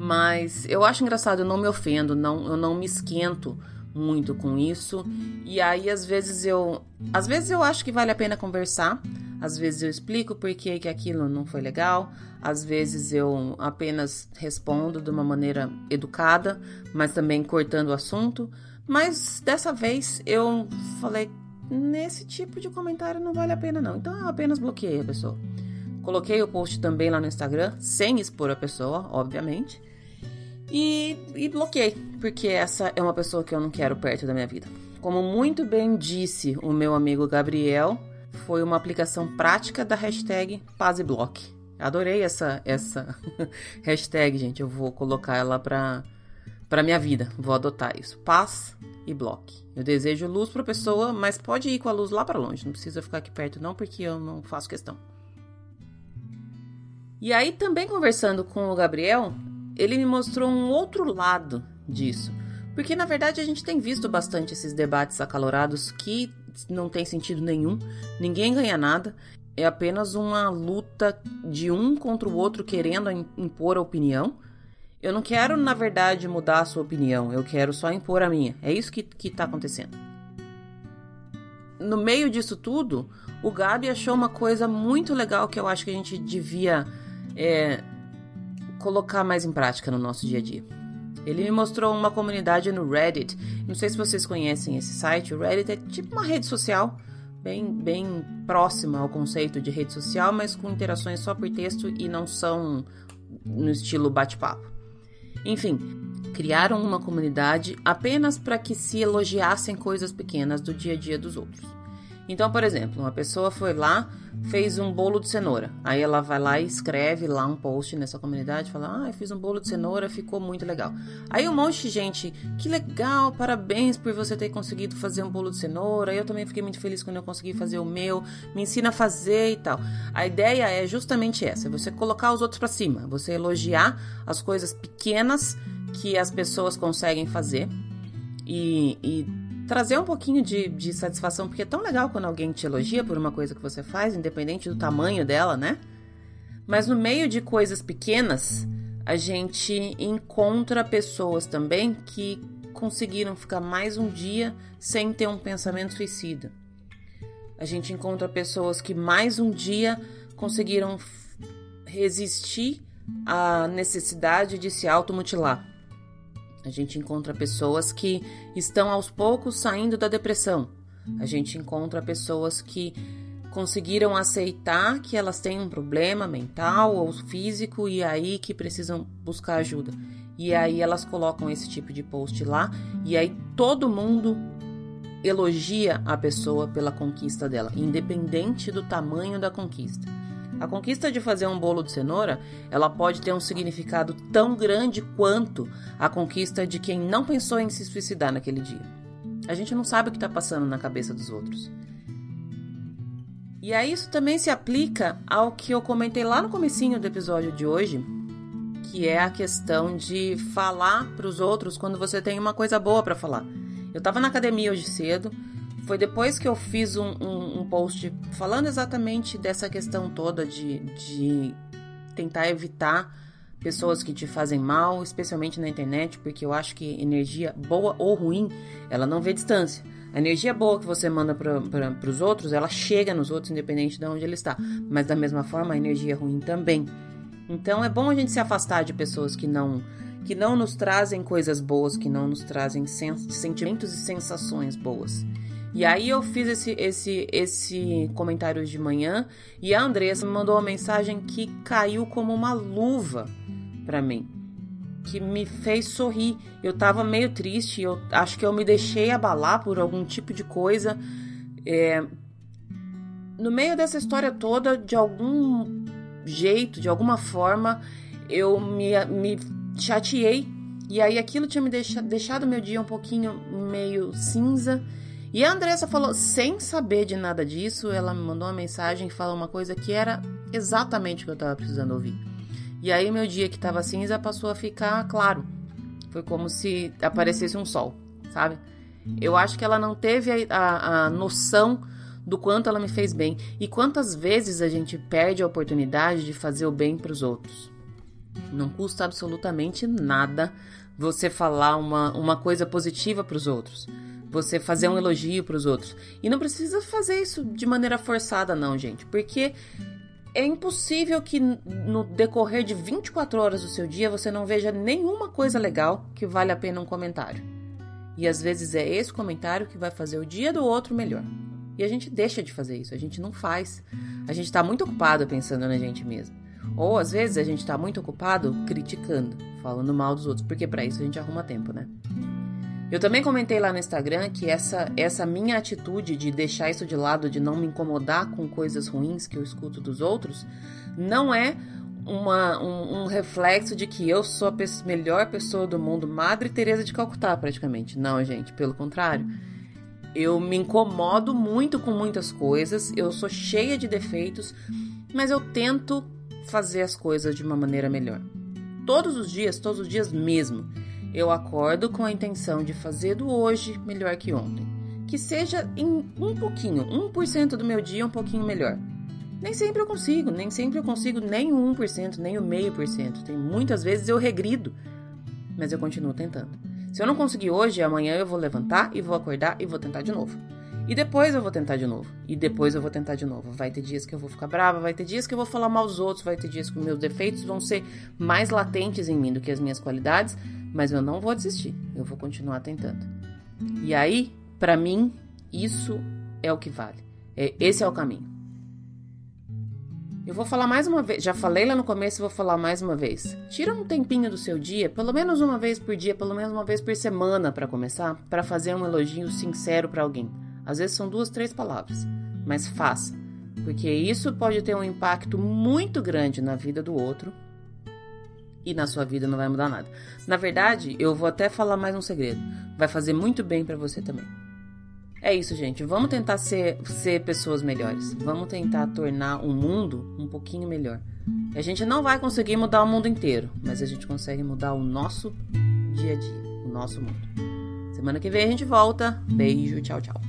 mas eu acho engraçado, eu não me ofendo, não, eu não me esquento muito com isso. E aí às vezes eu, às vezes eu acho que vale a pena conversar. Às vezes eu explico por que, aquilo não foi legal, às vezes eu apenas respondo de uma maneira educada, mas também cortando o assunto. Mas dessa vez eu falei: nesse tipo de comentário não vale a pena não. Então eu apenas bloqueei a pessoa. Coloquei o post também lá no Instagram, sem expor a pessoa, obviamente. E, e bloqueei, porque essa é uma pessoa que eu não quero perto da minha vida. Como muito bem disse o meu amigo Gabriel, foi uma aplicação prática da hashtag PazBlock. Adorei essa, essa *laughs* hashtag, gente. Eu vou colocar ela para para minha vida. Vou adotar isso. Paz e block. Eu desejo luz para a pessoa, mas pode ir com a luz lá para longe. Não precisa ficar aqui perto não, porque eu não faço questão. E aí também conversando com o Gabriel, ele me mostrou um outro lado disso. Porque na verdade a gente tem visto bastante esses debates acalorados que não tem sentido nenhum, ninguém ganha nada, é apenas uma luta de um contra o outro querendo impor a opinião. Eu não quero, na verdade, mudar a sua opinião, eu quero só impor a minha. É isso que, que tá acontecendo. No meio disso tudo, o Gabi achou uma coisa muito legal que eu acho que a gente devia é, colocar mais em prática no nosso dia a dia. Ele me mostrou uma comunidade no Reddit. Não sei se vocês conhecem esse site. O Reddit é tipo uma rede social, bem, bem próxima ao conceito de rede social, mas com interações só por texto e não são no estilo bate-papo. Enfim, criaram uma comunidade apenas para que se elogiassem coisas pequenas do dia a dia dos outros. Então, por exemplo, uma pessoa foi lá, fez um bolo de cenoura. Aí ela vai lá e escreve lá um post nessa comunidade, fala: "Ah, eu fiz um bolo de cenoura, ficou muito legal". Aí um monte de gente, que legal, parabéns por você ter conseguido fazer um bolo de cenoura. Eu também fiquei muito feliz quando eu consegui fazer o meu. Me ensina a fazer e tal. A ideia é justamente essa, é você colocar os outros para cima, você elogiar as coisas pequenas que as pessoas conseguem fazer e, e trazer um pouquinho de, de satisfação, porque é tão legal quando alguém te elogia por uma coisa que você faz, independente do tamanho dela, né? Mas no meio de coisas pequenas, a gente encontra pessoas também que conseguiram ficar mais um dia sem ter um pensamento suicida. A gente encontra pessoas que mais um dia conseguiram resistir à necessidade de se automutilar. A gente encontra pessoas que estão aos poucos saindo da depressão. A gente encontra pessoas que conseguiram aceitar que elas têm um problema mental ou físico e aí que precisam buscar ajuda. E aí elas colocam esse tipo de post lá e aí todo mundo elogia a pessoa pela conquista dela, independente do tamanho da conquista. A conquista de fazer um bolo de cenoura, ela pode ter um significado tão grande quanto a conquista de quem não pensou em se suicidar naquele dia. A gente não sabe o que está passando na cabeça dos outros. E aí isso também se aplica ao que eu comentei lá no comecinho do episódio de hoje, que é a questão de falar para os outros quando você tem uma coisa boa para falar. Eu estava na academia hoje cedo, foi depois que eu fiz um, um, um, post falando exatamente dessa questão toda de, de tentar evitar pessoas que te fazem mal, especialmente na internet, porque eu acho que energia boa ou ruim, ela não vê distância. A energia boa que você manda para os outros, ela chega nos outros, independente de onde ele está. Mas da mesma forma, a energia ruim também. Então é bom a gente se afastar de pessoas que não que não nos trazem coisas boas, que não nos trazem sentimentos e sensações boas. E aí eu fiz esse, esse, esse comentário de manhã e a Andressa me mandou uma mensagem que caiu como uma luva para mim, que me fez sorrir. Eu tava meio triste, eu acho que eu me deixei abalar por algum tipo de coisa. É, no meio dessa história toda, de algum jeito, de alguma forma, eu me, me chateei. E aí aquilo tinha me deixado, deixado meu dia um pouquinho meio cinza. E a Andressa falou, sem saber de nada disso, ela me mandou uma mensagem e falou uma coisa que era exatamente o que eu estava precisando ouvir. E aí meu dia que estava cinza passou a ficar claro. Foi como se aparecesse um sol, sabe? Eu acho que ela não teve a, a, a noção do quanto ela me fez bem e quantas vezes a gente perde a oportunidade de fazer o bem para os outros. Não custa absolutamente nada você falar uma, uma coisa positiva para os outros você fazer um elogio para os outros. E não precisa fazer isso de maneira forçada, não, gente, porque é impossível que no decorrer de 24 horas do seu dia você não veja nenhuma coisa legal que vale a pena um comentário. E às vezes é esse comentário que vai fazer o dia do outro melhor. E a gente deixa de fazer isso, a gente não faz. A gente está muito ocupado pensando na gente mesmo. Ou às vezes a gente está muito ocupado criticando, falando mal dos outros, porque para isso a gente arruma tempo, né? Eu também comentei lá no Instagram que essa, essa minha atitude de deixar isso de lado, de não me incomodar com coisas ruins que eu escuto dos outros, não é uma, um, um, reflexo de que eu sou a melhor pessoa do mundo, Madre Teresa de Calcutá, praticamente. Não, gente, pelo contrário. Eu me incomodo muito com muitas coisas, eu sou cheia de defeitos, mas eu tento fazer as coisas de uma maneira melhor. Todos os dias, todos os dias mesmo, eu acordo com a intenção de fazer do hoje melhor que ontem. Que seja em um pouquinho, 1% do meu dia um pouquinho melhor. Nem sempre eu consigo, nem sempre eu consigo nem o 1%, nem o meio por cento. Tem muitas vezes eu regrido, mas eu continuo tentando. Se eu não conseguir hoje, amanhã eu vou levantar e vou acordar e vou tentar de novo. E depois eu vou tentar de novo. E depois eu vou tentar de novo. Vai ter dias que eu vou ficar brava, vai ter dias que eu vou falar mal dos outros, vai ter dias que meus defeitos vão ser mais latentes em mim do que as minhas qualidades, mas eu não vou desistir. Eu vou continuar tentando. E aí, para mim, isso é o que vale. É, esse é o caminho. Eu vou falar mais uma vez, já falei lá no começo vou falar mais uma vez. Tira um tempinho do seu dia, pelo menos uma vez por dia, pelo menos uma vez por semana para começar, para fazer um elogio sincero para alguém. Às vezes são duas, três palavras, mas faça, porque isso pode ter um impacto muito grande na vida do outro e na sua vida não vai mudar nada. Na verdade, eu vou até falar mais um segredo. Vai fazer muito bem para você também. É isso, gente. Vamos tentar ser, ser pessoas melhores. Vamos tentar tornar o mundo um pouquinho melhor. A gente não vai conseguir mudar o mundo inteiro, mas a gente consegue mudar o nosso dia a dia, o nosso mundo. Semana que vem a gente volta. Beijo, tchau, tchau.